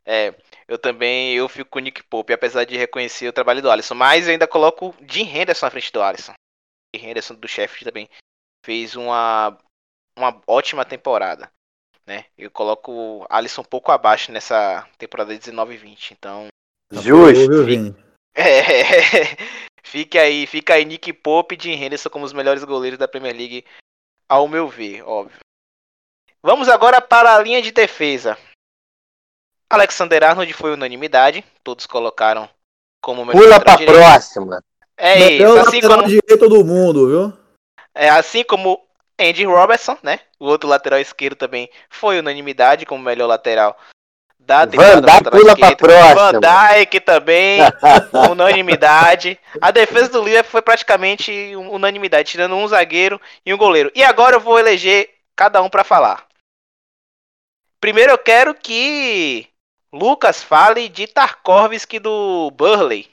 Speaker 1: É, eu também eu fico com o Nick Pope, apesar de reconhecer o trabalho do Alisson, mas eu ainda coloco Jim Henderson na frente do Alisson. Jim Henderson do chefe também fez uma, uma ótima temporada. Né? Eu coloco Alisson um pouco abaixo nessa temporada 19 e 20, então.
Speaker 3: Justo.
Speaker 1: Fique, é, <laughs> fique aí, fica aí Nick Pope e Jim Henderson como os melhores goleiros da Premier League, ao meu ver, óbvio. Vamos agora para a linha de defesa. Alexander Arnold foi unanimidade, todos colocaram como
Speaker 3: melhor Pula pra direito. próxima.
Speaker 1: É isso, assim como
Speaker 4: direito do mundo, viu?
Speaker 1: É assim como Andy Robertson, né? O outro lateral esquerdo também foi unanimidade como melhor lateral
Speaker 3: temporada Van Dijk pula pra próxima.
Speaker 1: Van Dijk também, <laughs> unanimidade. A defesa do Liverpool foi praticamente unanimidade, tirando um zagueiro e um goleiro. E agora eu vou eleger cada um para falar. Primeiro eu quero que Lucas, fale de Tarkovsky do Burley.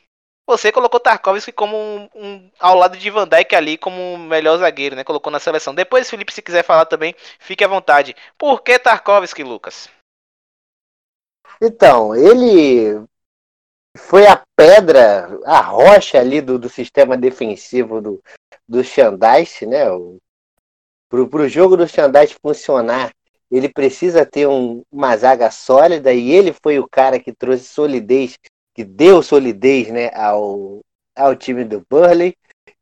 Speaker 1: Você colocou Tarkovsky como um, um, ao lado de Van Dijk ali como melhor zagueiro, né? Colocou na seleção. Depois, Felipe, se quiser falar também, fique à vontade. Por que Tarkovsky, Lucas?
Speaker 3: Então, ele foi a pedra, a rocha ali do, do sistema defensivo do, do Xandais, né? Para o jogo do Xandais funcionar, ele precisa ter um, uma zaga sólida e ele foi o cara que trouxe solidez, que deu solidez né, ao, ao time do Burley.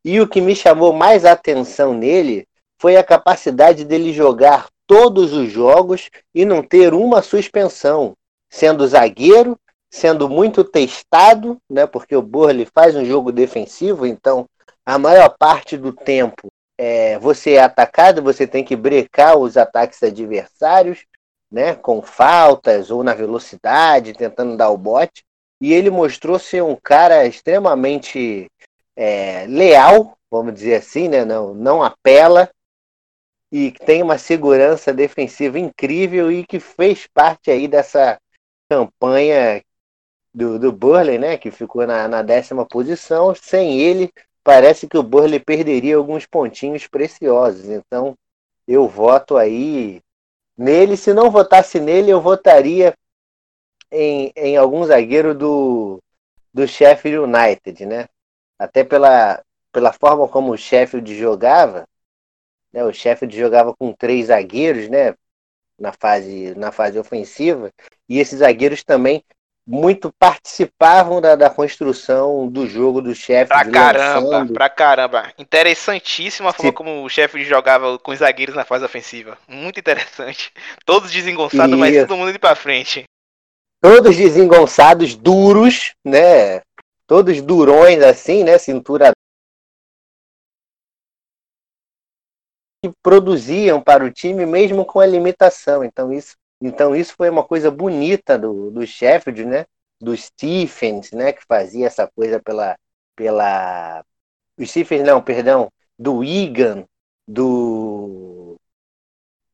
Speaker 3: E o que me chamou mais atenção nele foi a capacidade dele jogar todos os jogos e não ter uma suspensão, sendo zagueiro, sendo muito testado, né, porque o Burley faz um jogo defensivo, então a maior parte do tempo é, você é atacado, você tem que brecar os ataques adversários, né, com faltas ou na velocidade, tentando dar o bote. E ele mostrou ser um cara extremamente é, leal, vamos dizer assim, né, não, não apela e tem uma segurança defensiva incrível e que fez parte aí dessa campanha do, do Burley, né, que ficou na, na décima posição. Sem ele, parece que o Burley perderia alguns pontinhos preciosos. Então, eu voto aí nele. Se não votasse nele, eu votaria em, em algum zagueiro do, do Sheffield United, né? Até pela, pela forma como o Sheffield jogava, né? O Sheffield jogava com três zagueiros, né? Na fase, na fase ofensiva, e esses zagueiros também muito participavam da, da construção do jogo do chefe.
Speaker 1: Pra caramba, lançando. pra caramba. Interessantíssima a forma como o chefe jogava com os zagueiros na fase ofensiva. Muito interessante. <laughs> Todos desengonçados, mas todo mundo indo pra frente.
Speaker 3: Todos desengonçados, duros, né? Todos durões assim, né? Cintura. Que produziam para o time mesmo com a limitação. Então isso então isso foi uma coisa bonita do, do Sheffield, né? Do Stephens, né? Que fazia essa coisa pela pela o Stephens não, perdão, do Egan, do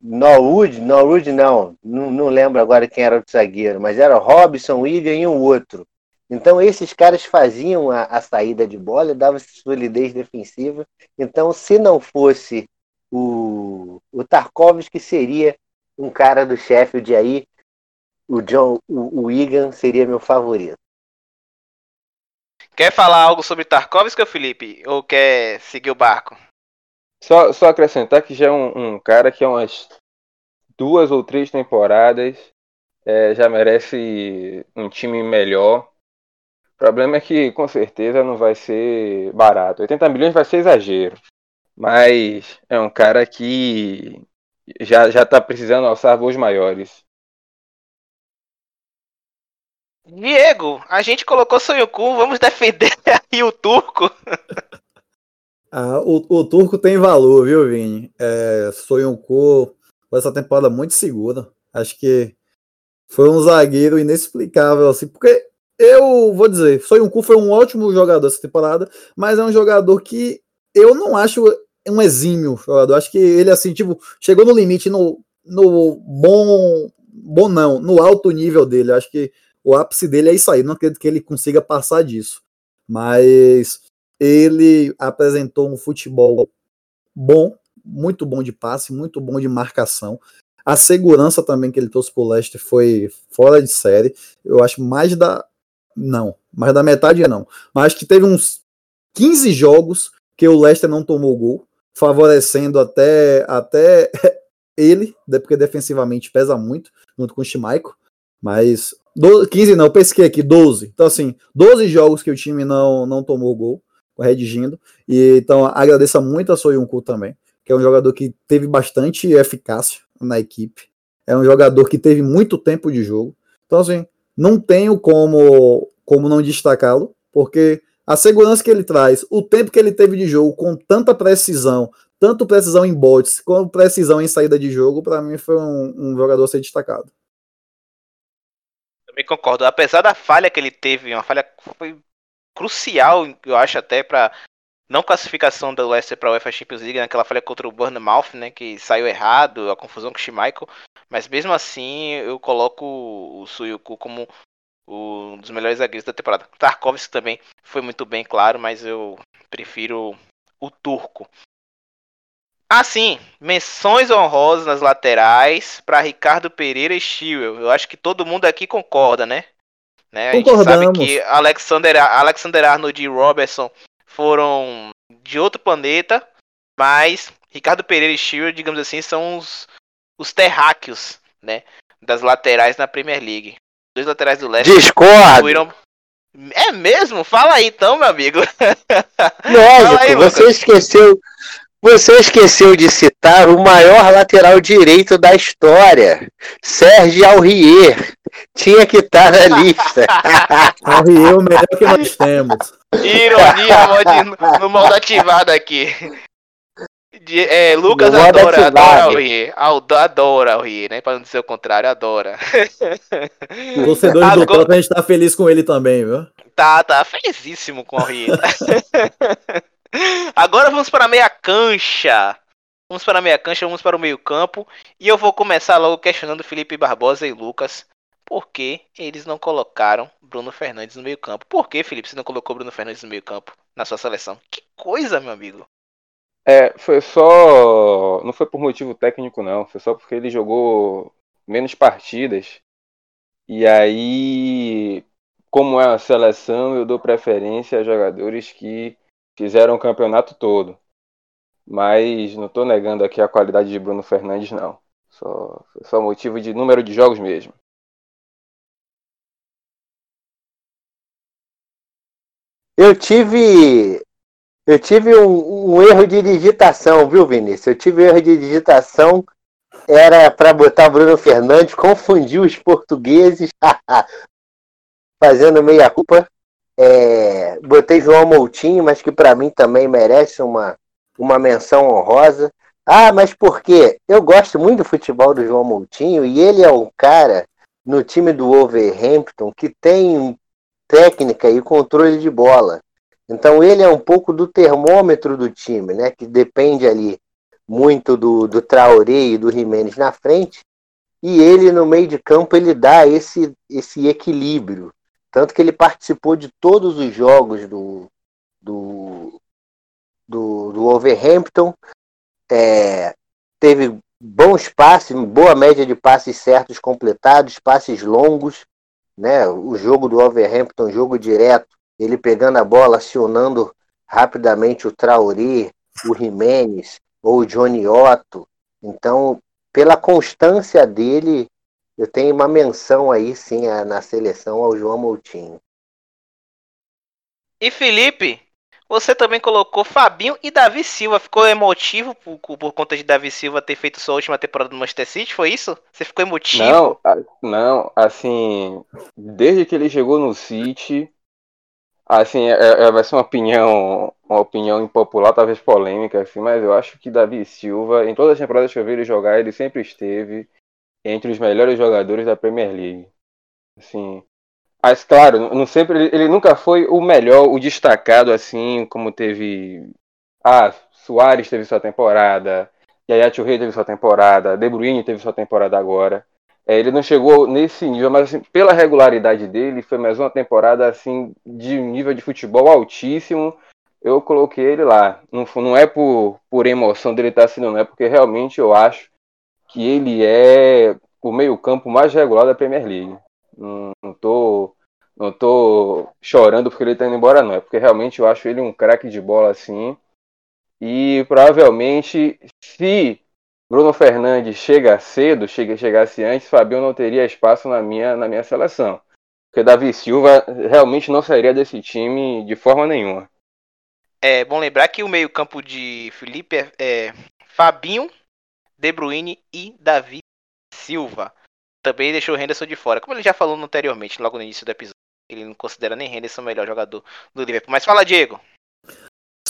Speaker 3: Norwood, Norwood não, não, não lembro agora quem era o zagueiro, mas era Robson, William e um outro. Então esses caras faziam a, a saída de bola davam solidez defensiva. Então se não fosse o, o Tarkovsky seria um cara do Sheffield aí, o John, o, o Egan seria meu favorito.
Speaker 1: Quer falar algo sobre Tarkovsky, Felipe? Ou quer seguir o barco?
Speaker 2: Só, só acrescentar que já é um, um cara que é umas duas ou três temporadas é, já merece um time melhor. O problema é que com certeza não vai ser barato. 80 milhões vai ser exagero. Mas é um cara que já, já tá precisando alçar voos maiores.
Speaker 1: Diego, a gente colocou Sonhoku, vamos defender <laughs> aí o turco.
Speaker 4: Ah, o, o, turco tem valor, viu, Vini? É, Sonhoku foi essa temporada muito segura. Acho que foi um zagueiro inexplicável, assim, porque eu vou dizer, Sonhoku foi um ótimo jogador essa temporada, mas é um jogador que eu não acho um exímio jogador. Acho que ele, assim, tipo, chegou no limite no, no bom, bom não, no alto nível dele. Acho que o ápice dele é isso aí. Não acredito que ele consiga passar disso. Mas ele apresentou um futebol bom, muito bom de passe, muito bom de marcação. A segurança também que ele trouxe pro Leicester foi fora de série. Eu acho mais da. Não, mais da metade não. Mas acho que teve uns 15 jogos que o Leicester não tomou gol favorecendo até, até <laughs> ele, né, porque defensivamente pesa muito, junto com o Schmeichel, mas 12, 15 não, pesquei aqui, 12. Então, assim, 12 jogos que o time não, não tomou gol, redigindo, e então agradeço muito a Soyuncu também, que é um jogador que teve bastante eficácia na equipe, é um jogador que teve muito tempo de jogo, então, assim, não tenho como, como não destacá-lo, porque a segurança que ele traz, o tempo que ele teve de jogo com tanta precisão, tanto precisão em bots quanto precisão em saída de jogo, para mim foi um, um, jogador a ser destacado.
Speaker 1: Também concordo. Apesar da falha que ele teve, uma falha foi crucial, eu acho até para não classificação do Leicester para a UEFA Champions League, naquela falha contra o Bournemouth, né, que saiu errado, a confusão com o Schmeichel, mas mesmo assim eu coloco o Suyuku como um dos melhores zagueiros da temporada. Tarkovsky também foi muito bem, claro, mas eu prefiro o turco. Assim, menções honrosas nas laterais para Ricardo Pereira e Chiwell. Eu acho que todo mundo aqui concorda, né? né? A gente sabe que Alexander, Alexander Arnold e Robertson foram de outro planeta, mas Ricardo Pereira e Chiwell, digamos assim, são os, os terráqueos, né? Das laterais na Premier League dois laterais do Leicester.
Speaker 3: Discordo!
Speaker 1: É mesmo? Fala aí então, meu amigo. <laughs>
Speaker 3: Lógico, aí, você esqueceu. Você esqueceu de citar o maior lateral direito da história, Sérgio Aurier. Tinha que estar na lista. <laughs>
Speaker 4: Aurier é o melhor que nós temos.
Speaker 1: Ironia no modo ativado aqui. De, é, Lucas adora, adora o Rie. Adora o Rie, né? Pra não dizer o contrário, adora. <laughs>
Speaker 4: Torcedor Agora... do Tottenham, a gente tá feliz com ele também, viu?
Speaker 1: Tá, tá felizíssimo com o Rie. <laughs> Agora vamos para a meia cancha. Vamos para a meia cancha, vamos para o meio campo. E eu vou começar logo questionando Felipe Barbosa e Lucas. Por que eles não colocaram Bruno Fernandes no meio campo? Por que, Felipe, você não colocou Bruno Fernandes no meio campo na sua seleção? Que coisa, meu amigo.
Speaker 2: É, foi só. Não foi por motivo técnico, não. Foi só porque ele jogou menos partidas. E aí, como é a seleção, eu dou preferência a jogadores que fizeram o campeonato todo. Mas não estou negando aqui a qualidade de Bruno Fernandes, não. Só, só motivo de número de jogos mesmo.
Speaker 3: Eu tive eu tive um, um, erro de digitação, viu, Vinícius? Eu tive um erro de digitação. Era para botar Bruno Fernandes, confundiu os portugueses, <laughs> fazendo meia culpa. É, botei João Moutinho, mas que para mim também merece uma, uma menção honrosa. Ah, mas por quê? Eu gosto muito do futebol do João Moutinho e ele é um cara no time do Wolverhampton que tem técnica e controle de bola. Então ele é um pouco do termômetro do time, né? Que depende ali muito do, do Traoré e do Jimenez na frente, e ele no meio de campo ele dá esse, esse equilíbrio. Tanto que ele participou de todos os jogos do, do, do, do Overhampton, é, teve bons passes, boa média de passes certos completados, passes longos, né? O jogo do Overhampton, jogo direto, ele pegando a bola, acionando rapidamente o Traoré, o Jimenez ou o Johnny Otto. Então, pela constância dele, eu tenho uma menção aí sim na seleção ao João Moutinho.
Speaker 1: E Felipe, você também colocou Fabinho e Davi Silva. Ficou emotivo por, por, conta de Davi Silva ter feito sua última temporada no Manchester City? Foi isso? Você ficou emotivo?
Speaker 2: Não, não assim, desde que ele chegou no City, assim, é, é, vai ser uma opinião, uma opinião impopular, talvez polêmica, assim, mas eu acho que Davi Silva, em todas as temporadas que eu vi ele jogar, ele sempre esteve entre os melhores jogadores da Premier League. Assim, mas claro, não sempre ele, ele, nunca foi o melhor, o destacado assim, como teve ah, Soares teve sua temporada, Yaya Touré teve sua temporada, De Bruyne teve sua temporada agora. É, ele não chegou nesse nível, mas assim, pela regularidade dele, foi mais uma temporada assim de nível de futebol altíssimo. Eu coloquei ele lá. Não, não é por, por emoção dele estar assim, não é porque realmente eu acho que ele é o meio-campo mais regular da Premier League. Não, não tô não tô chorando porque ele tá indo embora, não. É porque realmente eu acho ele um craque de bola assim. E provavelmente, se Bruno Fernandes chega cedo, chega, chegasse antes, Fabinho não teria espaço na minha, na minha seleção. Porque Davi Silva realmente não sairia desse time de forma nenhuma.
Speaker 1: É bom lembrar que o meio-campo de Felipe é, é Fabinho, De Bruyne e Davi Silva. Também deixou o Henderson de fora, como ele já falou anteriormente, logo no início do episódio. Ele não considera nem Henderson o melhor jogador do Liverpool. Mas fala, Diego.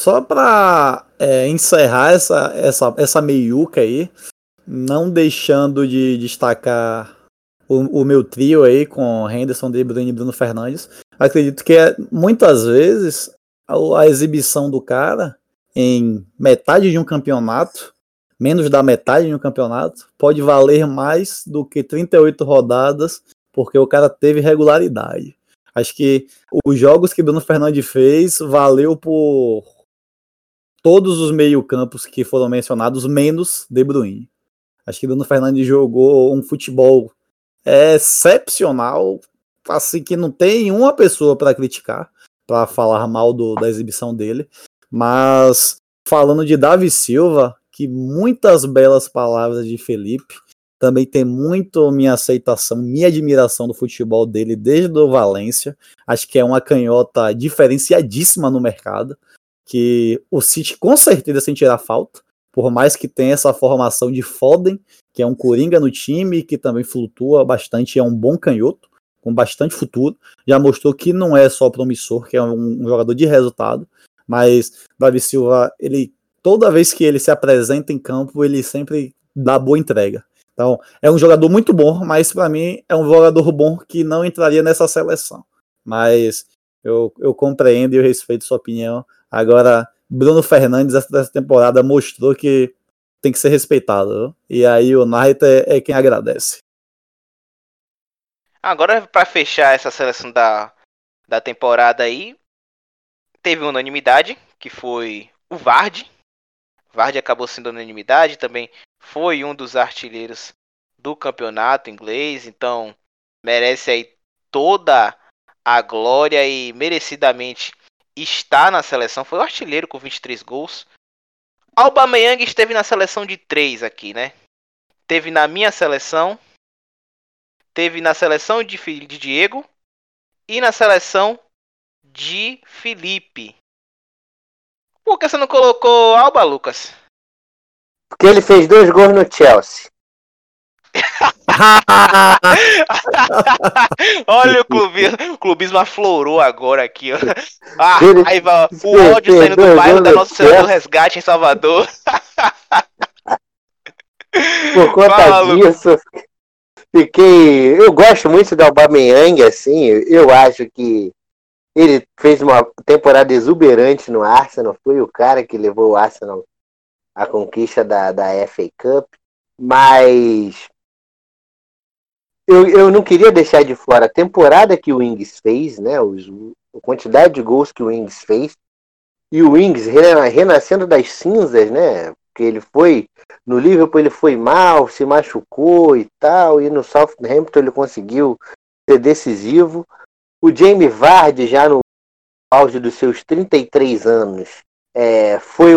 Speaker 4: Só para é, encerrar essa, essa, essa meiuca aí, não deixando de destacar o, o meu trio aí com Henderson, De Bruyne e Bruno Fernandes, acredito que é, muitas vezes a, a exibição do cara em metade de um campeonato, menos da metade de um campeonato, pode valer mais do que 38 rodadas, porque o cara teve regularidade. Acho que os jogos que Bruno Fernandes fez valeu por todos os meio-campos que foram mencionados, menos De Bruyne. Acho que Bruno Fernandes jogou um futebol excepcional, assim que não tem uma pessoa para criticar, para falar mal do, da exibição dele. Mas falando de Davi Silva, que muitas belas palavras de Felipe, também tem muito minha aceitação, minha admiração do futebol dele desde o Valência. Acho que é uma canhota diferenciadíssima no mercado, que o City com certeza sentirá falta, por mais que tenha essa formação de Foden, que é um coringa no time, que também flutua bastante, é um bom canhoto, com bastante futuro. Já mostrou que não é só promissor, que é um, um jogador de resultado, mas Davi Silva, ele toda vez que ele se apresenta em campo, ele sempre dá boa entrega. Então, é um jogador muito bom, mas para mim é um jogador bom que não entraria nessa seleção. Mas eu, eu compreendo e eu respeito sua opinião. Agora, Bruno Fernandes, essa temporada, mostrou que tem que ser respeitado. E aí o Knight é, é quem agradece.
Speaker 1: Agora, para fechar essa seleção da, da temporada aí, teve unanimidade, que foi o Vardy. Vardy acabou sendo unanimidade, também foi um dos artilheiros do campeonato inglês, então merece aí toda a glória e merecidamente está na seleção. Foi o artilheiro com 23 gols. Aubameyang esteve na seleção de 3 aqui, né? Teve na minha seleção, teve na seleção de, de Diego e na seleção de Felipe. Por que você não colocou Alba, Lucas?
Speaker 3: Porque ele fez dois gols no Chelsea. <laughs>
Speaker 1: Olha o clubismo, o clubismo aflorou agora aqui, ó. Ah, raiva, o ódio saindo do bairro da nossa Senhora do Resgate em Salvador. <laughs>
Speaker 3: Por conta Fala, disso, fiquei. Eu gosto muito do Aubameyang, assim. Eu acho que ele fez uma temporada exuberante no Arsenal. Foi o cara que levou o Arsenal a conquista da, da FA Cup, mas eu, eu não queria deixar de fora a temporada que o Ings fez, né? Os, a quantidade de gols que o Ings fez. E o Ings renascendo das cinzas, né? Porque ele foi. No Liverpool ele foi mal, se machucou e tal. E no Southampton ele conseguiu ser decisivo. O Jamie Vardy, já no auge dos seus 33 anos, é, foi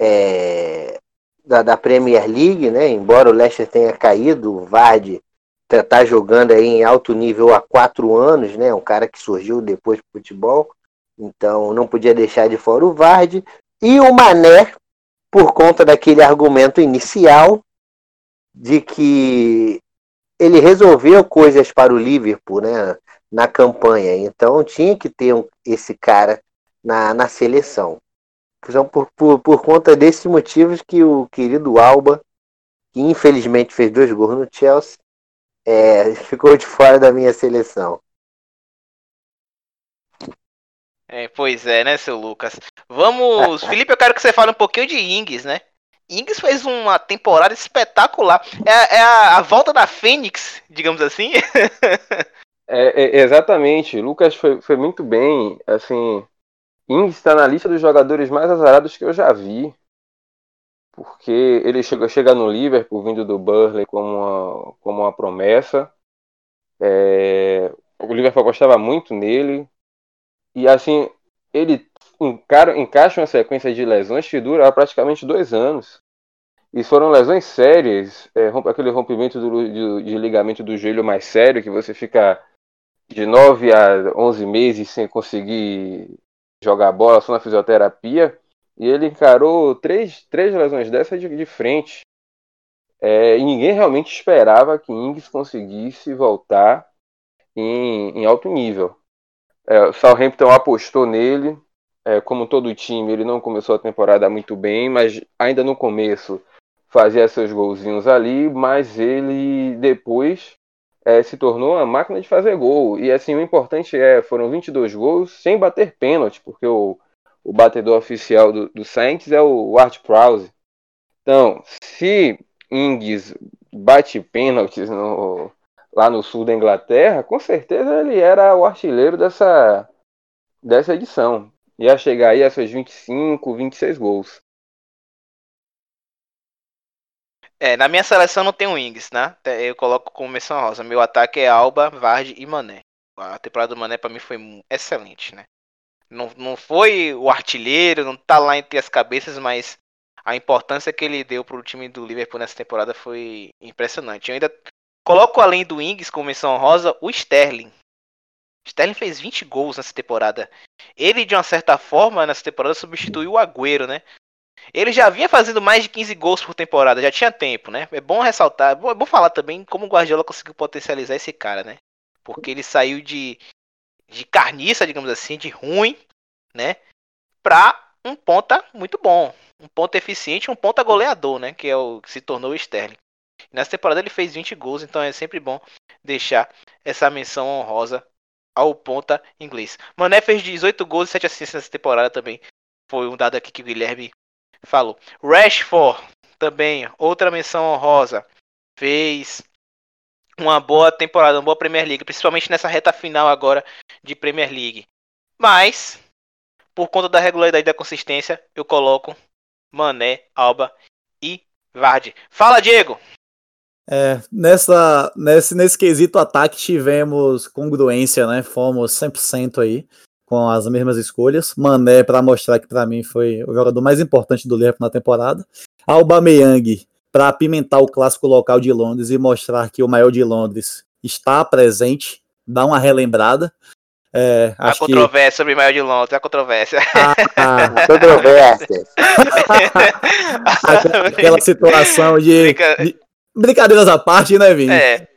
Speaker 3: é, da, da, Premier League, né? Embora o Leicester tenha caído, o Vardy está tá jogando aí em alto nível há quatro anos, né? Um cara que surgiu depois do futebol, então não podia deixar de fora o Vardy e o Mané por conta daquele argumento inicial de que ele resolveu coisas para o Liverpool, né? Na campanha, então tinha que ter um, esse cara na, na seleção. Então, por, por, por conta desses motivos que o querido Alba, que infelizmente fez dois gols no Chelsea, é, ficou de fora da minha seleção.
Speaker 1: É, pois é, né, seu Lucas? Vamos, <laughs> Felipe, eu quero que você fale um pouquinho de Ings, né? Ings fez uma temporada espetacular. É, é a, a, volta da Fênix, digamos assim. <laughs>
Speaker 2: é, é, exatamente. Lucas foi, foi muito bem. Assim, Ings está na lista dos jogadores mais azarados que eu já vi. Porque ele chegou a chegar no Liverpool, vindo do Burley como uma, como uma promessa. É, o Liverpool gostava muito nele. E assim, ele encara, encaixa uma sequência de lesões que dura praticamente dois anos. E foram lesões sérias, é, aquele rompimento do, de, de ligamento do joelho mais sério, que você fica de 9 a 11 meses sem conseguir jogar bola só na fisioterapia. E ele encarou três, três lesões dessas de, de frente. É, e ninguém realmente esperava que Ings conseguisse voltar em, em alto nível. É, o Southampton apostou nele. É, como todo time, ele não começou a temporada muito bem, mas ainda no começo fazia seus golzinhos ali, mas ele depois é, se tornou uma máquina de fazer gol. E assim, o importante é, foram 22 gols sem bater pênalti, porque o, o batedor oficial do, do Saints é o Art Prowse. Então, se Ings bate pênaltis no, lá no sul da Inglaterra, com certeza ele era o artilheiro dessa, dessa edição. Ia chegar aí a seus 25, 26 gols.
Speaker 1: É, na minha seleção não tem wings, né? Eu coloco como menção rosa. Meu ataque é Alba, Vardy e Mané. A temporada do Mané para mim foi excelente, né? Não, não foi o artilheiro, não tá lá entre as cabeças, mas a importância que ele deu pro time do Liverpool nessa temporada foi impressionante. Eu ainda coloco além do Ings como menção rosa o Sterling. Sterling fez 20 gols nessa temporada. Ele, de uma certa forma, nessa temporada substituiu o Agüero, né? Ele já vinha fazendo mais de 15 gols por temporada, já tinha tempo, né? É bom ressaltar, é bom falar também como o Guardiola conseguiu potencializar esse cara, né? Porque ele saiu de, de carniça, digamos assim, de ruim, né? Pra um ponta muito bom, um ponta eficiente, um ponta goleador, né? Que é o que se tornou o Sterling. Nessa temporada ele fez 20 gols, então é sempre bom deixar essa menção honrosa ao ponta inglês. Mané fez 18 gols e 7 assistências nessa temporada também. Foi um dado aqui que o Guilherme falou. Rashford também, outra menção honrosa. Fez uma boa temporada, uma boa Premier League, principalmente nessa reta final agora de Premier League. Mas, por conta da regularidade e da consistência, eu coloco Mané, Alba e Vardy. Fala, Diego!
Speaker 4: É, nessa, nesse, nesse quesito ataque tivemos congruência, né? Fomos 100% aí com as mesmas escolhas. Mané para mostrar que para mim foi o jogador mais importante do Liverpool na temporada. Aubameyang para apimentar o clássico local de Londres e mostrar que o maior de Londres está presente, dá uma relembrada. É,
Speaker 1: a controvérsia que... sobre o maior de Londres, a controvérsia.
Speaker 3: Ah, <laughs> controvérsia.
Speaker 4: aquela situação de, de, brincadeiras à parte, né, Vini? É.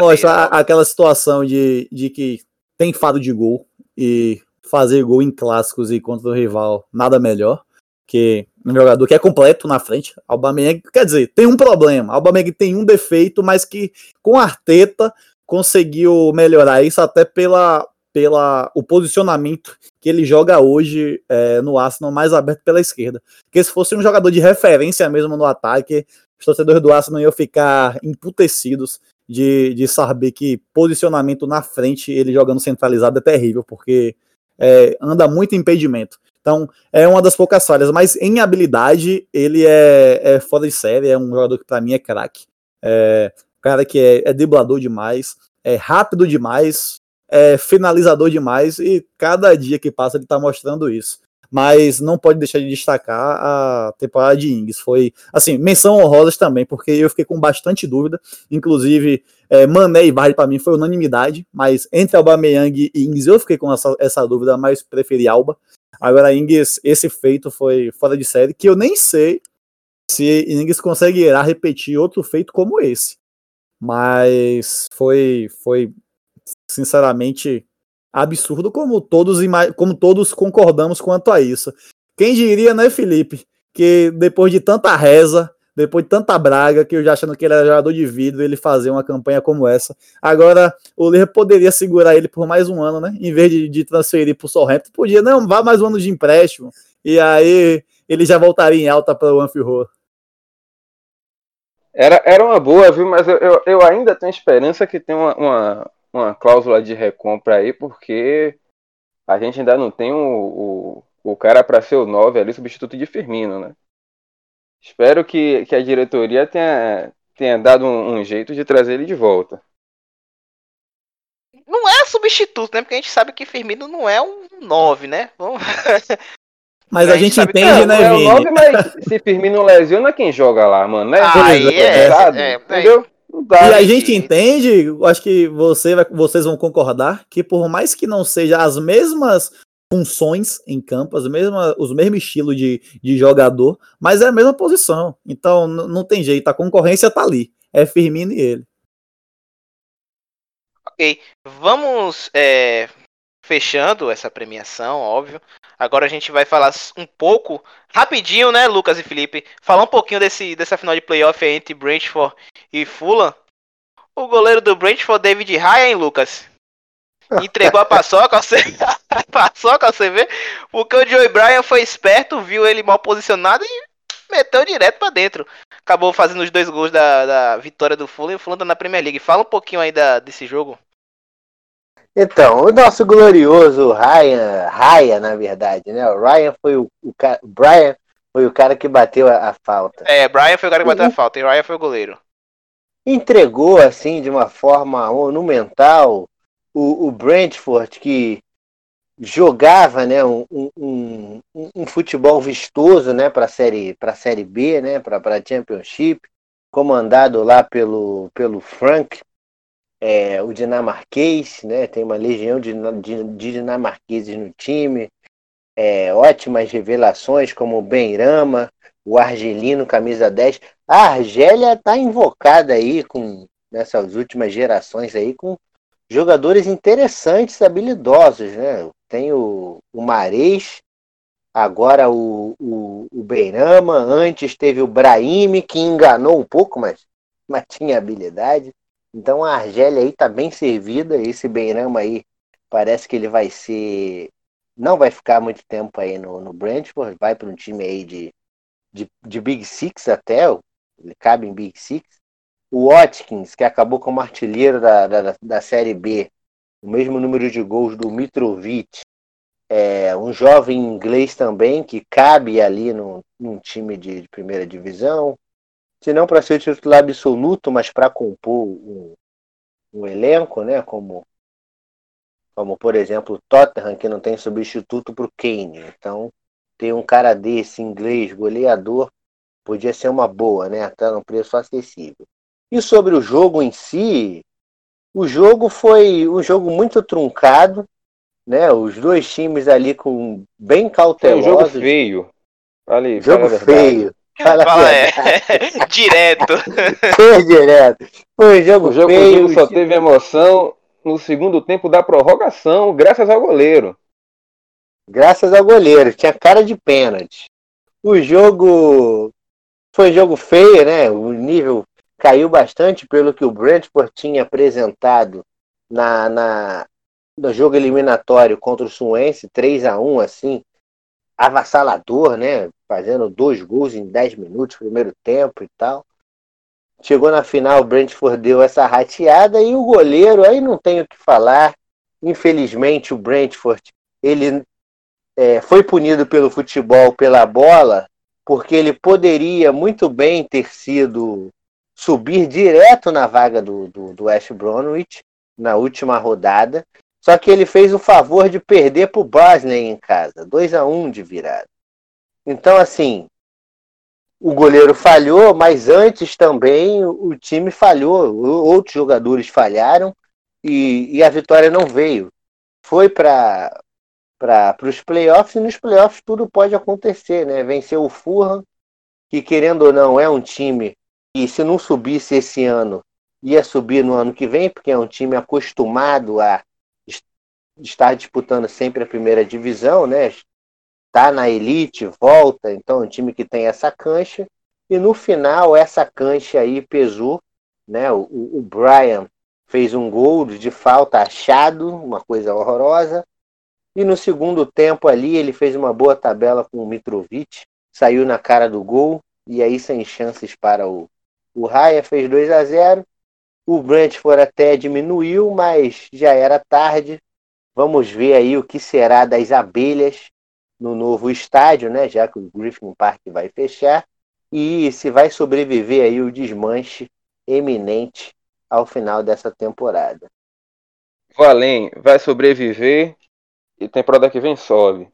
Speaker 4: Mostrar aquela situação de, de que tem fado de gol e fazer gol em clássicos e contra o rival, nada melhor que um jogador que é completo na frente. Aubameyang, quer dizer, tem um problema. Aubameyang tem um defeito, mas que com Arteta conseguiu melhorar isso até pela pela o posicionamento que ele joga hoje é, no Arsenal mais aberto pela esquerda. Porque se fosse um jogador de referência mesmo no ataque, os torcedores do Arsenal iam ficar emputecidos de, de saber que posicionamento na frente, ele jogando centralizado é terrível, porque é, anda muito impedimento. Então, é uma das poucas falhas, mas em habilidade, ele é, é fora de série, é um jogador que para mim é craque. É, cara que é, é driblador demais, é rápido demais, é finalizador demais e cada dia que passa ele está mostrando isso. Mas não pode deixar de destacar a temporada de Ings. Foi, assim, menção honrosas também, porque eu fiquei com bastante dúvida. Inclusive, é, Mané e Vardy para mim foi unanimidade, mas entre Aubameyang e Ings eu fiquei com essa, essa dúvida, mas preferi Alba. Agora, Ings, esse feito foi fora de série, que eu nem sei se Ings conseguirá repetir outro feito como esse mas foi, foi sinceramente absurdo, como todos, como todos concordamos quanto a isso. Quem diria, né, Felipe, que depois de tanta reza, depois de tanta braga, que eu já achando que ele era jogador de vidro, ele fazer uma campanha como essa. Agora, o Liverpool poderia segurar ele por mais um ano, né? Em vez de, de transferir para o Southampton, podia, não, vá mais um ano de empréstimo, e aí ele já voltaria em alta para o Anfield.
Speaker 2: Era, era uma boa, viu? Mas eu, eu, eu ainda tenho esperança que tem uma, uma, uma, cláusula de recompra aí, porque a gente ainda não tem o, o, o cara para ser o 9 ali, substituto de Firmino, né? Espero que, que a diretoria tenha, tenha dado um, um jeito de trazer ele de volta.
Speaker 1: Não é substituto, né? Porque a gente sabe que Firmino não é um 9, né? Vamos... <laughs>
Speaker 4: Mas a, a gente entende, né,
Speaker 2: é Vini? 9, mas <laughs> se Firmino lesiona, quem joga lá, mano? Né?
Speaker 1: Aí é, é,
Speaker 4: entendeu? Dá, e a gente entende, acho que você vai, vocês vão concordar, que por mais que não seja as mesmas funções em campo, as mesmas, os mesmos estilos de, de jogador, mas é a mesma posição. Então não tem jeito, a concorrência tá ali. É Firmino e ele.
Speaker 1: Ok, vamos é, fechando essa premiação, óbvio. Agora a gente vai falar um pouco, rapidinho, né, Lucas e Felipe, falar um pouquinho desse, dessa final de playoff entre Brentford e Fulham. O goleiro do Brentford, David Ryan, Lucas? Entregou a paçoca, você... <laughs> a paçoca, você vê? Porque o Joey Bryan foi esperto, viu ele mal posicionado e meteu direto para dentro. Acabou fazendo os dois gols da, da vitória do Fulham e o Fulham tá na Premier League. Fala um pouquinho aí da, desse jogo.
Speaker 3: Então, o nosso glorioso Ryan, Ryan, na verdade, né? O Ryan foi o, o Brian foi o cara que bateu a, a, falta.
Speaker 1: É, Brian foi o cara que bateu a falta e Ryan foi o goleiro.
Speaker 3: Entregou assim de uma forma monumental o, o Brentford que jogava, né, um, um, um, um futebol vistoso, né, para série para série B, né, para para Championship, comandado lá pelo pelo Frank é, o dinamarquês, né? Tem uma legião de, de, de dinamarqueses no time. É, ótimas revelações como o Ben Rama, o argelino camisa 10. A Argélia está invocada aí com nessas últimas gerações aí com jogadores interessantes, habilidosos, né? Tem o, o Mares, agora o, o, o Beirama, antes teve o Brahim, que enganou um pouco, mas, mas tinha habilidade. Então a Argélia aí tá bem servida. Esse Beirama aí parece que ele vai ser. Não vai ficar muito tempo aí no, no Brentford, vai para um time aí de, de, de Big Six até, ele cabe em Big Six. O Watkins, que acabou como artilheiro da, da, da Série B, o mesmo número de gols do Mitrovic, é, um jovem inglês também, que cabe ali no, num time de, de primeira divisão se não para ser titular absoluto, mas para compor um, um, elenco, né? Como, como por exemplo o Tottenham, que não tem substituto para o Kane. Então, ter um cara desse, inglês, goleador, podia ser uma boa, né? Até num preço acessível. E sobre o jogo em si, o jogo foi um jogo muito truncado, né? Os dois times ali com bem cautelosos. Foi um
Speaker 2: jogo feio.
Speaker 3: Ali, jogo feio.
Speaker 1: Fala, Fala é. <laughs> direto.
Speaker 3: Foi direto. Foi um jogo,
Speaker 2: o jogo, feio. O jogo só teve emoção no segundo tempo da prorrogação, graças ao goleiro.
Speaker 3: Graças ao goleiro. Tinha cara de pênalti. O jogo foi um jogo feio, né? O nível caiu bastante pelo que o Brentford tinha apresentado na, na, no jogo eliminatório contra o Suense, 3 a 1 assim, avassalador, né? Fazendo dois gols em 10 minutos, primeiro tempo e tal. Chegou na final, o Brentford deu essa rateada e o goleiro, aí não tenho o que falar. Infelizmente, o Brentford ele é, foi punido pelo futebol pela bola, porque ele poderia muito bem ter sido subir direto na vaga do, do, do West Bromwich na última rodada. Só que ele fez o favor de perder para o em casa, 2 a 1 de virada. Então, assim, o goleiro falhou, mas antes também o time falhou, outros jogadores falharam e, e a vitória não veio. Foi para para os playoffs e nos playoffs tudo pode acontecer, né? Venceu o Fulham, que querendo ou não é um time que se não subisse esse ano ia subir no ano que vem, porque é um time acostumado a estar disputando sempre a primeira divisão, né? Tá na elite, volta, então é um time que tem essa cancha. E no final essa cancha aí pesou, né? O, o Brian fez um gol de falta achado, uma coisa horrorosa. E no segundo tempo ali ele fez uma boa tabela com o Mitrovic, saiu na cara do gol e aí sem chances para o o Raya fez 2 a 0. O Brentford até diminuiu, mas já era tarde. Vamos ver aí o que será das abelhas no novo estádio, né? Já que o Griffin Park vai fechar e se vai sobreviver aí o desmanche eminente ao final dessa temporada.
Speaker 2: Valém vai sobreviver e temporada que vem sobe.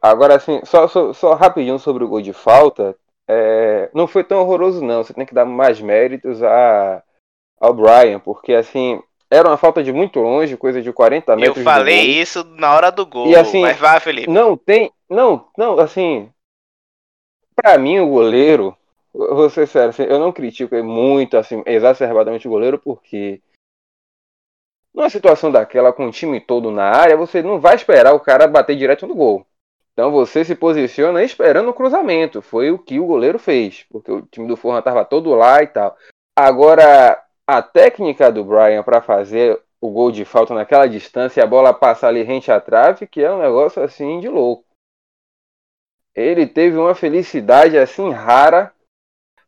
Speaker 2: Agora, assim, só, só, só rapidinho sobre o gol de falta. É, não foi tão horroroso, não. Você tem que dar mais méritos a, ao Brian, porque, assim, era uma falta de muito longe, coisa de 40 metros.
Speaker 1: Eu falei isso na hora do gol,
Speaker 2: e, assim,
Speaker 1: mas vá, Felipe.
Speaker 2: Não tem. Não, não, assim. Pra mim, o goleiro. Vou ser sério, assim, eu não critico muito, assim, exacerbadamente o goleiro, porque numa situação daquela, com o time todo na área, você não vai esperar o cara bater direto no gol. Então você se posiciona esperando o cruzamento. Foi o que o goleiro fez, porque o time do Forra estava todo lá e tal. Agora, a técnica do Brian para fazer o gol de falta naquela distância a bola passar ali rente à trave, que é um negócio assim de louco. Ele teve uma felicidade assim rara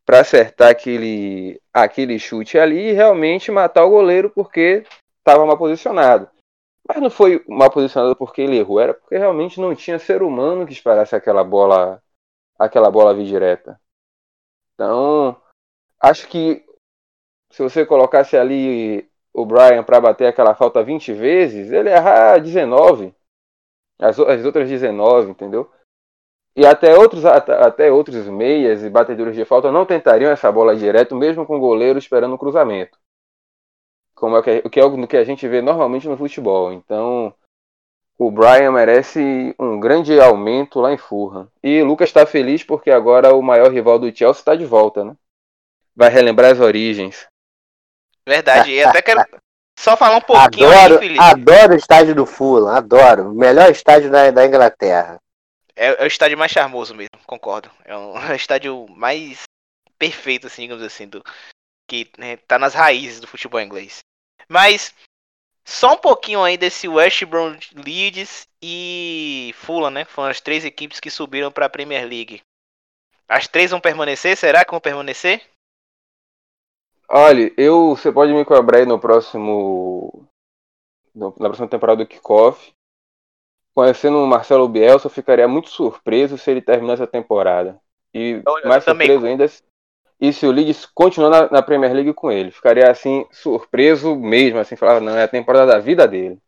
Speaker 2: para acertar aquele, aquele chute ali e realmente matar o goleiro porque estava mal posicionado. Mas não foi mal posicionado porque ele errou, era porque realmente não tinha ser humano que esperasse aquela bola, aquela bola vir direta. Então, acho que se você colocasse ali o Brian para bater aquela falta 20 vezes, ele errar 19. As, as outras 19, entendeu? E até outros, até outros meias e batedores de falta não tentariam essa bola direto, mesmo com o goleiro esperando o cruzamento como é que, que é que a gente vê normalmente no futebol. Então, o Brian merece um grande aumento lá em Fulham. E Lucas está feliz porque agora o maior rival do Chelsea está de volta, né? Vai relembrar as origens.
Speaker 1: Verdade, e até quero só falar um pouquinho
Speaker 3: adoro,
Speaker 1: aí, Felipe.
Speaker 3: Adoro o estádio do Fulham, adoro. Melhor estádio da, da Inglaterra.
Speaker 1: É, é, o estádio mais charmoso mesmo, concordo. É, um, <laughs> é o estádio mais perfeito, assim, digamos assim, do, que né, tá nas raízes do futebol inglês. Mas só um pouquinho aí desse West Brom Leeds e Fulham, né? Foram as três equipes que subiram para a Premier League. As três vão permanecer? Será que vão permanecer?
Speaker 2: Olha, eu você pode me cobrar aí no próximo no, na próxima temporada do Kickoff. Conhecendo o Marcelo Bielsa, eu ficaria muito surpreso se ele terminasse a temporada. E mais surpreso também. ainda e se o Leeds continuar na, na, Premier League com ele. Ficaria assim, surpreso mesmo, assim, falava, não, é a temporada da vida dele.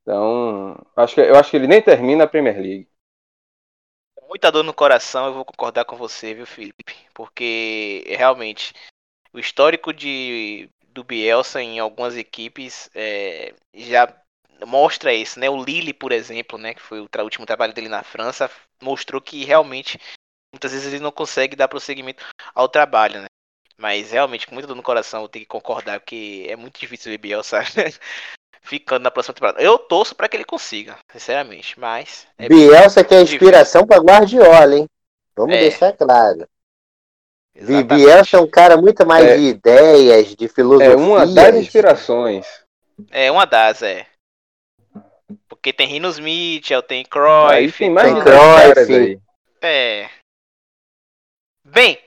Speaker 2: Então, acho que, eu acho que ele nem termina a Premier League.
Speaker 1: Muita dor no coração, eu vou concordar com você, viu, Felipe? Porque realmente o histórico de, do Bielsa em algumas equipes é, já mostra isso, né? O Lille, por exemplo, né, que foi o último trabalho dele na França, mostrou que realmente muitas vezes ele não consegue dar prosseguimento ao trabalho, né? Mas realmente, com muita dor no coração, eu tenho que concordar que é muito difícil ver Bielsa <laughs> ficando na próxima temporada. Eu torço para que ele consiga, sinceramente, mas...
Speaker 3: É Bielsa que é inspiração para Guardiola, hein? Vamos é. deixar claro. Bielsa é um cara muito mais é. de ideias, de filosofia.
Speaker 2: É uma das inspirações.
Speaker 1: É uma das, é. Porque tem Rinos Mitchell, tem
Speaker 2: Aí
Speaker 1: Cruyff.
Speaker 2: tem mais
Speaker 3: tem Cruyff.
Speaker 2: aí.
Speaker 1: É. Bem,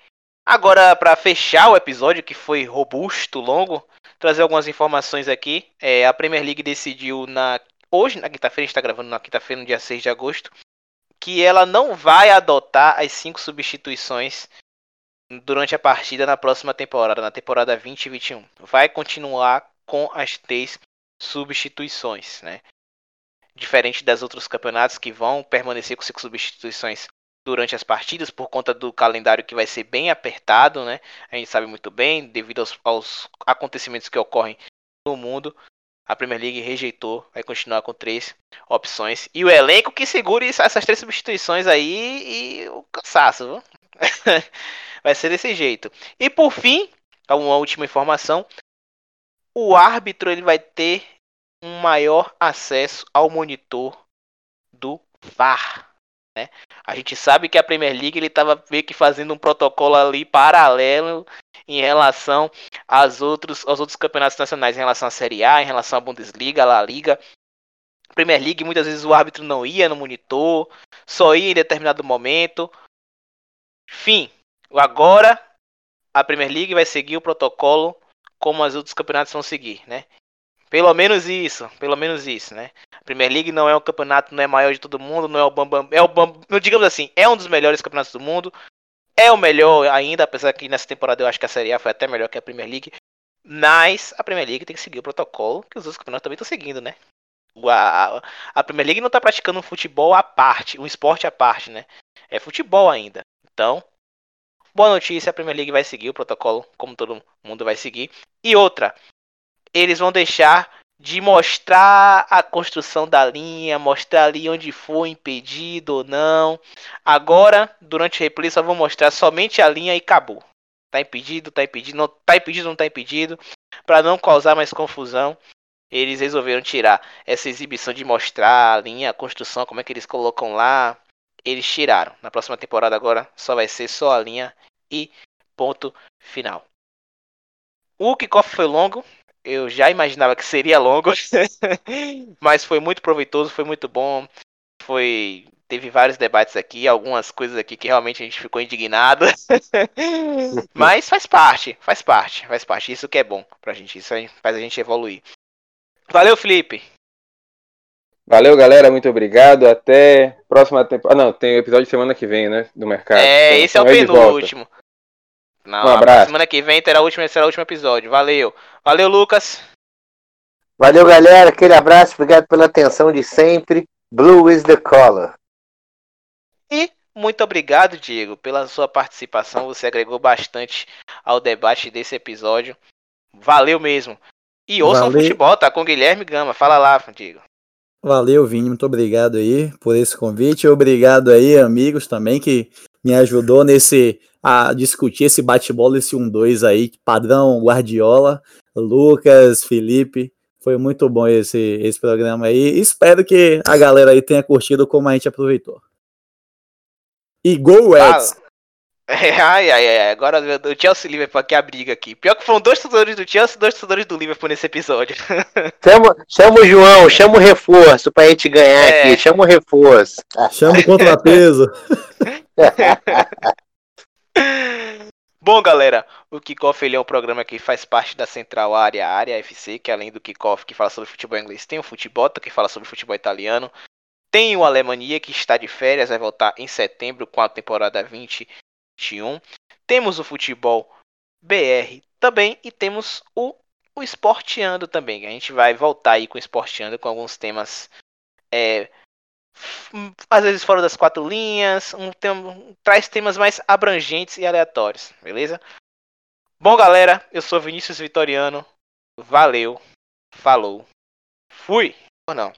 Speaker 1: agora para fechar o episódio que foi robusto, longo, trazer algumas informações aqui. É, a Premier League decidiu na hoje, na quinta-feira, a gente tá gravando na quinta-feira, no dia 6 de agosto, que ela não vai adotar as cinco substituições durante a partida na próxima temporada, na temporada 2021. Vai continuar com as três substituições, né? Diferente das outros campeonatos que vão permanecer com cinco substituições durante as partidas por conta do calendário que vai ser bem apertado, né? A gente sabe muito bem, devido aos, aos acontecimentos que ocorrem no mundo. A Premier League rejeitou, vai continuar com três opções. E o elenco que segure essas três substituições aí e o cansaço, viu? <laughs> vai ser desse jeito. E por fim, uma última informação. O árbitro ele vai ter um maior acesso ao monitor do VAR. Né? A gente sabe que a Premier League ele estava meio que fazendo um protocolo ali paralelo em relação aos outros, aos outros campeonatos nacionais, em relação à Série A, em relação à Bundesliga, à La Liga. Premier League, muitas vezes o árbitro não ia no monitor, só ia em determinado momento. Enfim, agora a Premier League vai seguir o protocolo como os outros campeonatos vão seguir, né? Pelo menos isso, pelo menos isso, né? A Premier League não é um campeonato, não é maior de todo mundo, não é o Bambam, é o Bam, digamos assim, é um dos melhores campeonatos do mundo, é o melhor ainda, apesar que nessa temporada eu acho que a Série A foi até melhor que a Premier League, mas a Premier League tem que seguir o protocolo que os outros campeonatos também estão seguindo, né? A, a Premier League não tá praticando um futebol à parte, um esporte à parte, né? É futebol ainda. Então, boa notícia, a Premier League vai seguir o protocolo como todo mundo vai seguir. E outra, eles vão deixar de mostrar a construção da linha, mostrar ali onde foi impedido ou não. Agora, durante o replay, só vão mostrar somente a linha e acabou. Tá impedido, tá impedido, não tá impedido, não tá impedido. Para não causar mais confusão, eles resolveram tirar essa exibição de mostrar a linha, a construção, como é que eles colocam lá. Eles tiraram. Na próxima temporada agora só vai ser só a linha e ponto final. O kickoff foi longo, eu já imaginava que seria longo, <laughs> mas foi muito proveitoso, foi muito bom. Foi teve vários debates aqui, algumas coisas aqui que realmente a gente ficou indignado. <laughs> mas faz parte, faz parte, faz parte. Isso que é bom pra gente, isso faz a gente evoluir. Valeu, Felipe.
Speaker 2: Valeu, galera. Muito obrigado. Até próxima temporada. Ah, não, tem episódio semana que vem, né? Do mercado.
Speaker 1: É,
Speaker 2: Então,
Speaker 1: esse é o
Speaker 2: então de volta.
Speaker 1: penúltimo. Não,
Speaker 2: Um abraço.
Speaker 1: semana que vem terá o último, será o último episódio. Valeu. Valeu, Lucas.
Speaker 3: Valeu, galera. Aquele abraço. Obrigado pela atenção de sempre. Blue is the color.
Speaker 1: E muito obrigado, Diego, pela sua participação. Você agregou bastante ao debate desse episódio. Valeu mesmo. E ouçam o
Speaker 4: Valeu.
Speaker 1: futebol, tá? Com o Guilherme Gama. Fala lá, Diego.
Speaker 4: Valeu, Vini, muito obrigado aí por esse convite. Obrigado aí, amigos, também, que me ajudou nesse a discutir esse bate-bola, esse 1-2 aí, padrão Guardiola, Lucas, Felipe. Foi muito bom esse, esse programa aí. Espero que a galera aí tenha curtido como a gente aproveitou. E Go Reds!
Speaker 1: É, <laughs> ai, ai, ai. Agora o Chelsea e Liverpool aqui a briga aqui. Pior que foram dois torcedores do Chelsea e dois torcedores do Liverpool nesse episódio. <laughs>
Speaker 3: Chama, chama o João, chama o reforço pra gente ganhar
Speaker 1: É.
Speaker 3: aqui. Chama o reforço.
Speaker 4: Chama o contrapeso. <laughs>
Speaker 1: Bom, galera, o Kickoff ele é um programa que faz parte da Central Área, Área FC, que além do Kickoff que fala sobre futebol inglês, tem o Futebota que fala sobre futebol italiano. Tem o Alemania que está de férias, vai voltar em setembro com a temporada 2021. Temos o Futebol BR também e temos o, o Esporteando também. A gente vai voltar aí com o Esporteando com alguns temas é, às vezes fora das quatro linhas, um traz temas mais abrangentes e aleatórios, beleza? Bom, galera, eu sou Vinícius Vitoriano. Valeu, falou, fui. Ou não?